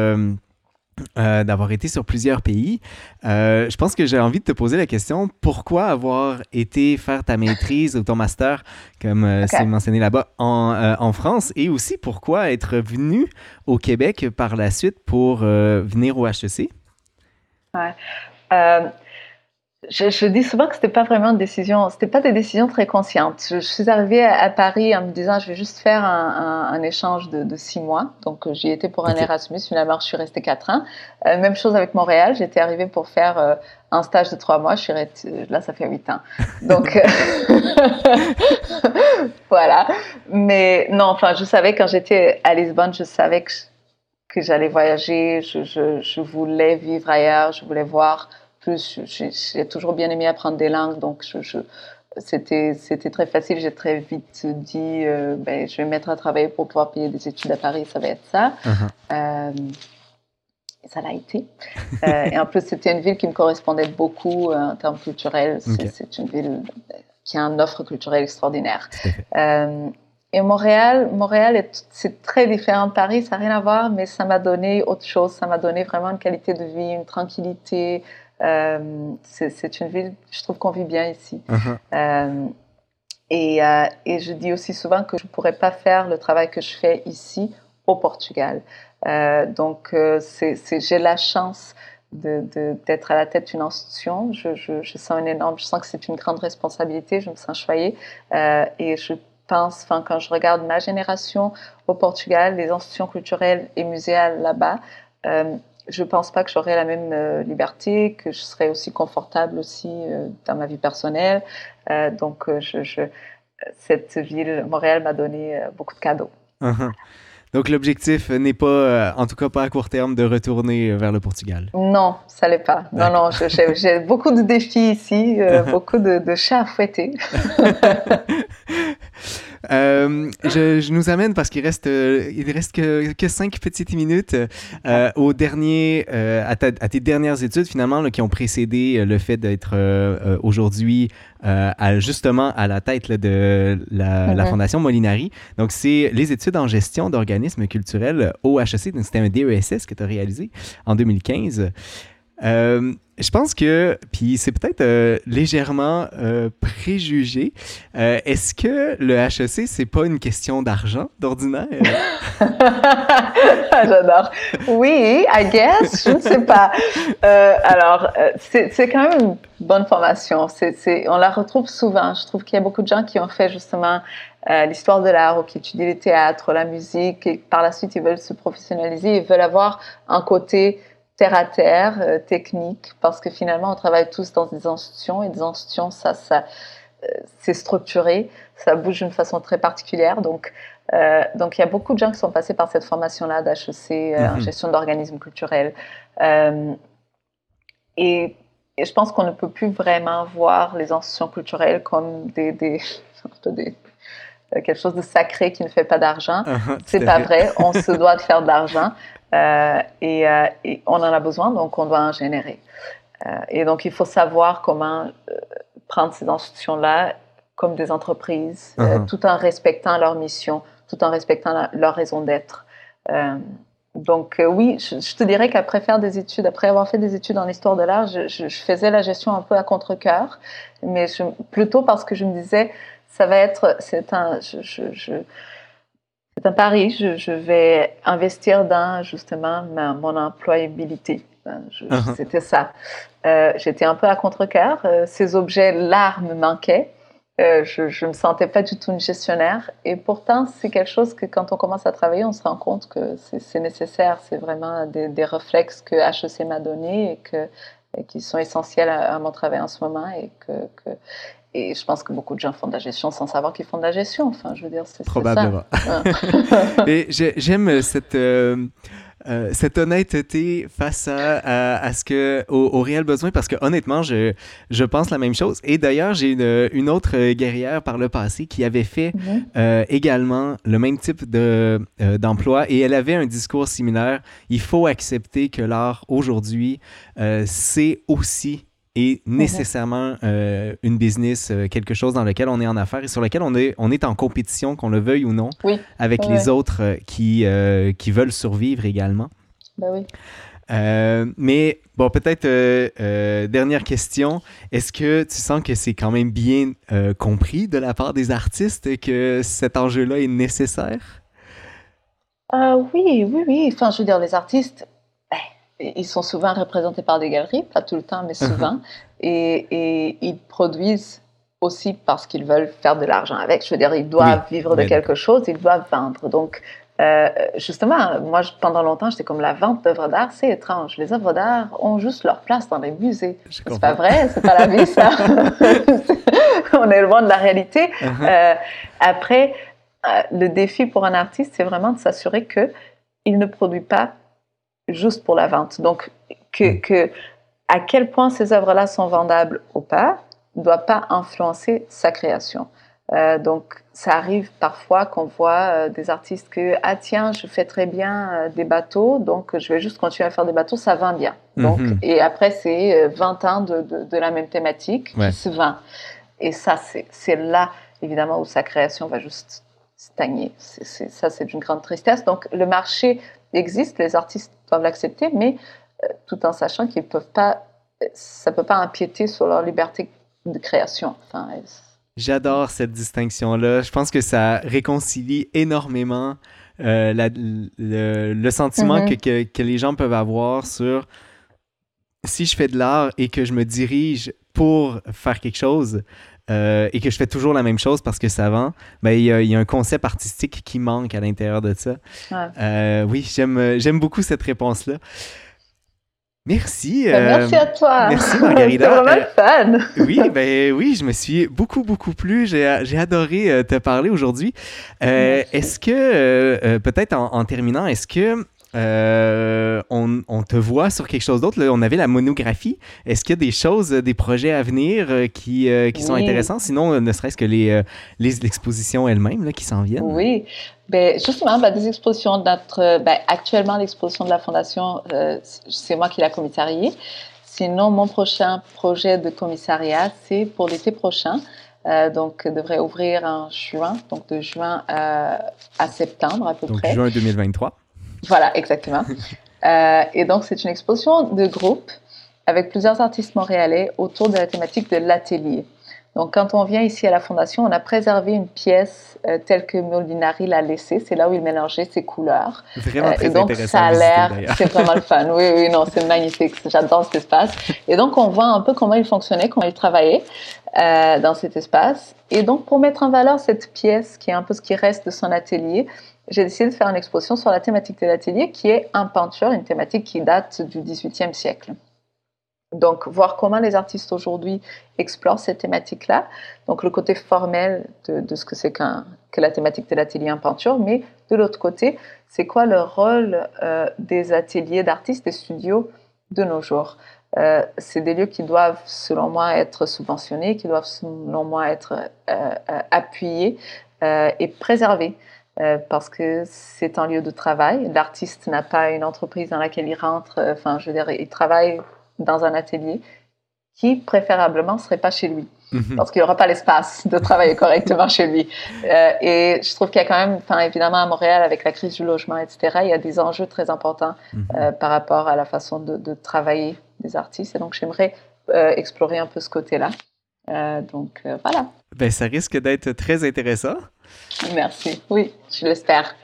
euh, d'avoir été sur plusieurs pays. Euh, je pense que j'ai envie de te poser la question pourquoi avoir été faire ta maîtrise ou ton master, comme euh, c'est mentionné là-bas, en, en, France? Et aussi pourquoi être venu au Québec par la suite pour venir au HEC? Ouais je, dis souvent que c'était pas vraiment une décision, c'était pas des décisions très conscientes. Je, suis arrivée à, Paris en me disant je vais juste faire un, un, échange de, de, six mois. Donc euh, j'y étais pour un Erasmus. Finalement, je suis restée quatre ans. Euh, même chose avec Montréal. J'étais arrivée pour faire euh, un stage de trois mois. Je suis restée, là, ça fait huit ans. Donc [laughs] voilà. Mais non, enfin, je savais quand j'étais à Lisbonne, je savais que, que j'allais voyager. Je voulais vivre ailleurs. Je voulais voir plus, j'ai toujours bien aimé apprendre des langues, donc je, c'était, c'était très facile. J'ai très vite dit, euh, ben, je vais me mettre à travailler pour pouvoir payer des études à Paris, ça va être ça. Uh-huh. Euh, et ça l'a été. Euh, et en plus, c'était une ville qui me correspondait beaucoup en termes culturels. C'est, une ville qui a une offre culturelle extraordinaire. et Montréal, Montréal, c'est très différent de Paris, ça n'a rien à voir, mais ça m'a donné autre chose. Ça m'a donné vraiment une qualité de vie, une tranquillité, c'est une ville, je trouve qu'on vit bien ici. Uh-huh. Euh, et, euh, et, je dis aussi souvent que je ne pourrais pas faire le travail que je fais ici au Portugal. donc, j'ai la chance d'être à la tête d'une institution. Je, je, sens une énorme, je sens que c'est une grande responsabilité. Je me sens choyée et je pense, enfin, quand je regarde ma génération au Portugal, les institutions culturelles et muséales là-bas, je ne pense pas que j'aurais la même euh, liberté, que je serais aussi confortable aussi euh, dans ma vie personnelle. Euh, donc, je, cette ville, Montréal, m'a donné beaucoup de cadeaux. Uh-huh. Donc, l'objectif n'est pas, en tout cas pas à court terme, de retourner vers le Portugal? Non, ça l'est pas. Non, non, j'ai beaucoup de défis ici, uh-huh. beaucoup de, de, chats à fouetter. [laughs] Euh, je, nous amène parce qu'il reste, euh, il reste que, que, cinq petites minutes euh, au dernier, à, tes dernières études finalement qui ont précédé le fait d'être aujourd'hui justement à la tête de la, la, mm-hmm. Fondation Molinari. Donc, c'est les études en gestion d'organismes culturels au HEC. C'était un DESS que tu as réalisé en 2015. Euh, je pense que, puis c'est peut-être euh, légèrement euh, préjugé. Est-ce que le HEC, c'est pas une question d'argent d'ordinaire? [laughs] [laughs] J'adore. Oui, I guess, je ne sais pas. alors, c'est quand même une bonne formation. on la retrouve souvent. Je trouve qu'il y a beaucoup de gens qui ont fait justement l'histoire de l'art ou qui étudient le théâtre, la musique, et par la suite, ils veulent se professionnaliser, ils veulent avoir un côté terre à terre, euh, technique, parce que finalement, on travaille tous dans des institutions et des institutions, ça, ça euh, c'est structuré, ça bouge d'une façon très particulière. Donc, euh, donc, il y a beaucoup de gens qui sont passés par cette formation-là d'HEC en mhm. gestion d'organismes culturels. Et, je pense qu'on ne peut plus vraiment voir les institutions culturelles comme des, des, des quelque chose de sacré qui ne fait pas d'argent. [laughs] C'est pas vrai. On se doit de faire de l'argent. [laughs] Euh, euh, et, on en a besoin, donc on doit en générer. Euh, et donc il faut savoir comment prendre ces institutions-là comme des entreprises, uh-huh. tout en respectant leur mission, tout en respectant leur raison d'être. donc oui, je, te dirais qu'après faire des études, après avoir fait des études en histoire de l'art, je, faisais la gestion un peu à contre-cœur, mais plutôt parce que je me disais, ça va être, c'est un, je, c'est un pari. Je, vais investir dans justement mon employabilité. Uh-huh. C'était ça. Euh, j'étais un peu à contre-cœur. Euh, ces objets-là me manquaient. Euh, je ne me sentais pas du tout une gestionnaire. Et pourtant, c'est quelque chose que quand on commence à travailler, on se rend compte que c'est nécessaire. C'est vraiment des, des, réflexes que HEC m'a donnés et, que, qui sont essentiels à, mon travail en ce moment. Et que, que et je pense que beaucoup de gens font de la gestion sans savoir qu'ils font de la gestion. Enfin, je veux dire, c'est Probablement. Ça. [laughs] et j'aime cette, euh, euh, cette honnêteté face à, à, ce que, au, réel besoin, parce que honnêtement, je, je pense la même chose. Et d'ailleurs, j'ai une, une, autre guerrière par le passé qui avait fait mhm. euh, également le même type de, d'emploi et elle avait un discours similaire. Il faut accepter que l'art aujourd'hui, c'est aussi et mhm. nécessairement euh, une business, euh, quelque chose dans lequel on est en affaires et sur lequel on est, on est en compétition, qu'on le veuille ou non, avec les autres euh, qui, qui veulent survivre également. Ben oui. mais bon, peut-être dernière question. Est-ce que tu sens que c'est quand même bien compris de la part des artistes que cet enjeu-là est nécessaire? oui, oui, oui. Enfin, je veux dire, les artistes, ils sont souvent représentés par des galeries, pas tout le temps, mais souvent. et, ils produisent aussi parce qu'ils veulent faire de l'argent avec. Je veux dire, ils doivent vivre de quelque chose, ils doivent vendre. Donc, euh, justement, moi, pendant longtemps, j'étais comme la vente d'œuvres d'art, c'est étrange. Les œuvres d'art ont juste leur place dans les musées. C'est pas vrai, c'est pas la vie, ça. [laughs] On est loin de la réalité. Uh-huh. Euh, après, euh, le défi pour un artiste, c'est vraiment de s'assurer qu'il ne produit pas juste pour la vente. Donc, que, mm. que à quel point ces œuvres-là sont vendables ou pas ne doit pas influencer sa création. Euh, donc, ça arrive parfois qu'on voit euh, des artistes que ah tiens, je fais très bien euh, des bateaux, donc je vais juste continuer à faire des bateaux, ça vend bien. Donc, mm-hmm. et après c'est 20 ans de, de, la même thématique qui se vend. Et ça, c'est là évidemment où sa création va juste stagner. ça, c'est d'une grande tristesse. Donc, le marché existe, les artistes doivent l'accepter, mais euh, tout en sachant qu'ils peuvent pas, ça peut pas empiéter sur leur liberté de création. Enfin, J'adore cette distinction-là. Je pense que ça réconcilie énormément euh, le, sentiment mm-hmm. que, que, les gens peuvent avoir sur si je fais de l'art et que je me dirige pour faire quelque chose, euh, et que je fais toujours la même chose parce que ça vend, ben, il, y a, un concept artistique qui manque à l'intérieur de ça. Euh, oui, j'aime, j'aime beaucoup cette réponse-là. Merci. Ben, euh, merci à toi. Merci [laughs] Margarida. vraiment fan. oui, ben oui, je me suis beaucoup beaucoup plu. J'ai, j'ai adoré te parler aujourd'hui. est-ce que peut-être en, terminant, est-ce que euh, on, on, te voit sur quelque chose d'autre. On avait la monographie. Est-ce qu'il y a des choses, des projets à venir qui, qui sont intéressants? Sinon, ne serait-ce que les, les expositions elles-mêmes qui s'en viennent. Oui. Ben, justement, ben, des expositions, notre, ben, actuellement, l'exposition de la Fondation, c'est moi qui l'ai commissariée. Sinon, mon prochain projet de commissariat, c'est pour l'été prochain. Euh, donc, devrait ouvrir en juin, donc de juin à, à septembre à peu donc, près. juin 2023. Voilà, exactement. [laughs] euh, et donc, c'est une exposition de groupe avec plusieurs artistes montréalais autour de la thématique de l'atelier. Donc, quand on vient ici à la Fondation, on a préservé une pièce euh, telle que Molinari l'a laissée. C'est là où il mélangeait ses couleurs. Vraiment euh, très et donc, intéressant ça a l'air, c'est vraiment le [laughs] fun. Oui, oui, non, c'est magnifique. J'adore cet espace. Et donc, on voit un peu comment il fonctionnait, comment il travaillait euh, dans cet espace. Et donc, pour mettre en valeur cette pièce, qui est un peu ce qui reste de son atelier, j'ai décidé de faire une exposition sur la thématique de l'atelier, qui est en peinture, une thématique qui date du XVIIIe siècle. Donc, voir comment les artistes aujourd'hui explorent cette thématique-là. Donc, le côté formel de, ce que c'est qu'un, que la thématique de l'atelier en peinture, mais de l'autre côté, c'est quoi le rôle euh, des ateliers d'artistes, des studios de nos jours? Euh, c'est des lieux qui doivent, selon moi, être subventionnés, qui doivent, selon moi, être euh, appuyés et préservés. Parce que c'est un lieu de travail. L'artiste n'a pas une entreprise dans laquelle il rentre. Enfin, je veux dire, il travaille dans un atelier qui, préférablement, ne serait pas chez lui. Mhm. Parce qu'il n'y aura pas l'espace de travailler correctement chez lui. Euh, et je trouve qu'il y a quand même, enfin, évidemment, à Montréal, avec la crise du logement, etc., il y a des enjeux très importants mhm. euh, par rapport à la façon de, travailler des artistes. Et donc, j'aimerais euh, explorer un peu ce côté-là. Donc, voilà. Ben, ça risque d'être très intéressant. Merci. Oui, je l'espère.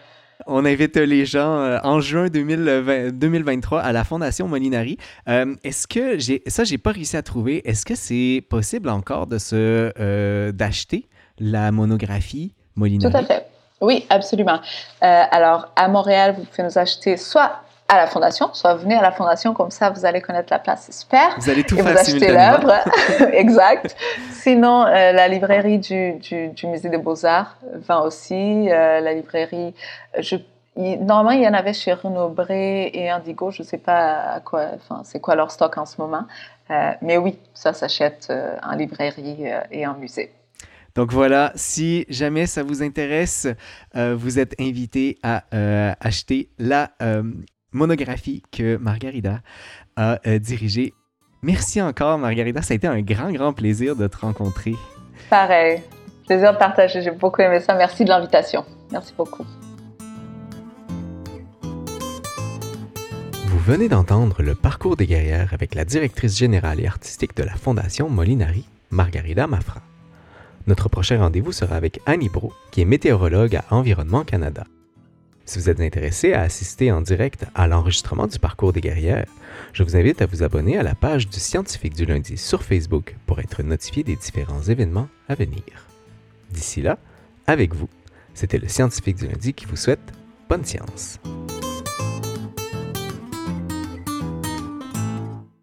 On invite les gens euh, en juin 2023 à la Fondation Molinari. Euh, est-ce que j'ai ça, j'ai pas réussi à trouver. Est-ce que c'est possible encore de se euh, d'acheter la monographie Molinari? Tout à fait. Oui, absolument. alors, à Montréal, vous pouvez nous acheter soit à la fondation, soit venez à la fondation, comme ça vous allez connaître la place, super. Vous allez tout et faire vous achetez l'œuvre, [laughs] exact. Sinon, euh, la librairie du, du, du Musée des Beaux-Arts vend aussi, euh, la librairie, je, normalement il y en avait chez Renaud Bré et Indigo, je ne sais pas à quoi, enfin c'est quoi leur stock en ce moment, euh, mais oui, ça s'achète en librairie et en musée. Donc voilà, si jamais ça vous intéresse, vous êtes invité à acheter la monographie que Margarida a euh, dirigée. Merci encore, Margarida. Ça a été un grand, grand plaisir de te rencontrer. Pareil. Plaisir de partager. J'ai beaucoup aimé ça. Merci de l'invitation. Merci beaucoup. Vous venez d'entendre le parcours des guerrières avec la directrice générale et artistique de la Fondation Molinari, Margarida Mafra. Notre prochain rendez-vous sera avec Annie Bro, qui est météorologue à Environnement Canada. Si vous êtes intéressé à assister en direct à l'enregistrement du parcours des guerrières, je vous invite à vous abonner à la page du Scientifique du lundi sur Facebook pour être notifié des différents événements à venir. D'ici là, avec vous, c'était le Scientifique du lundi qui vous souhaite bonne science.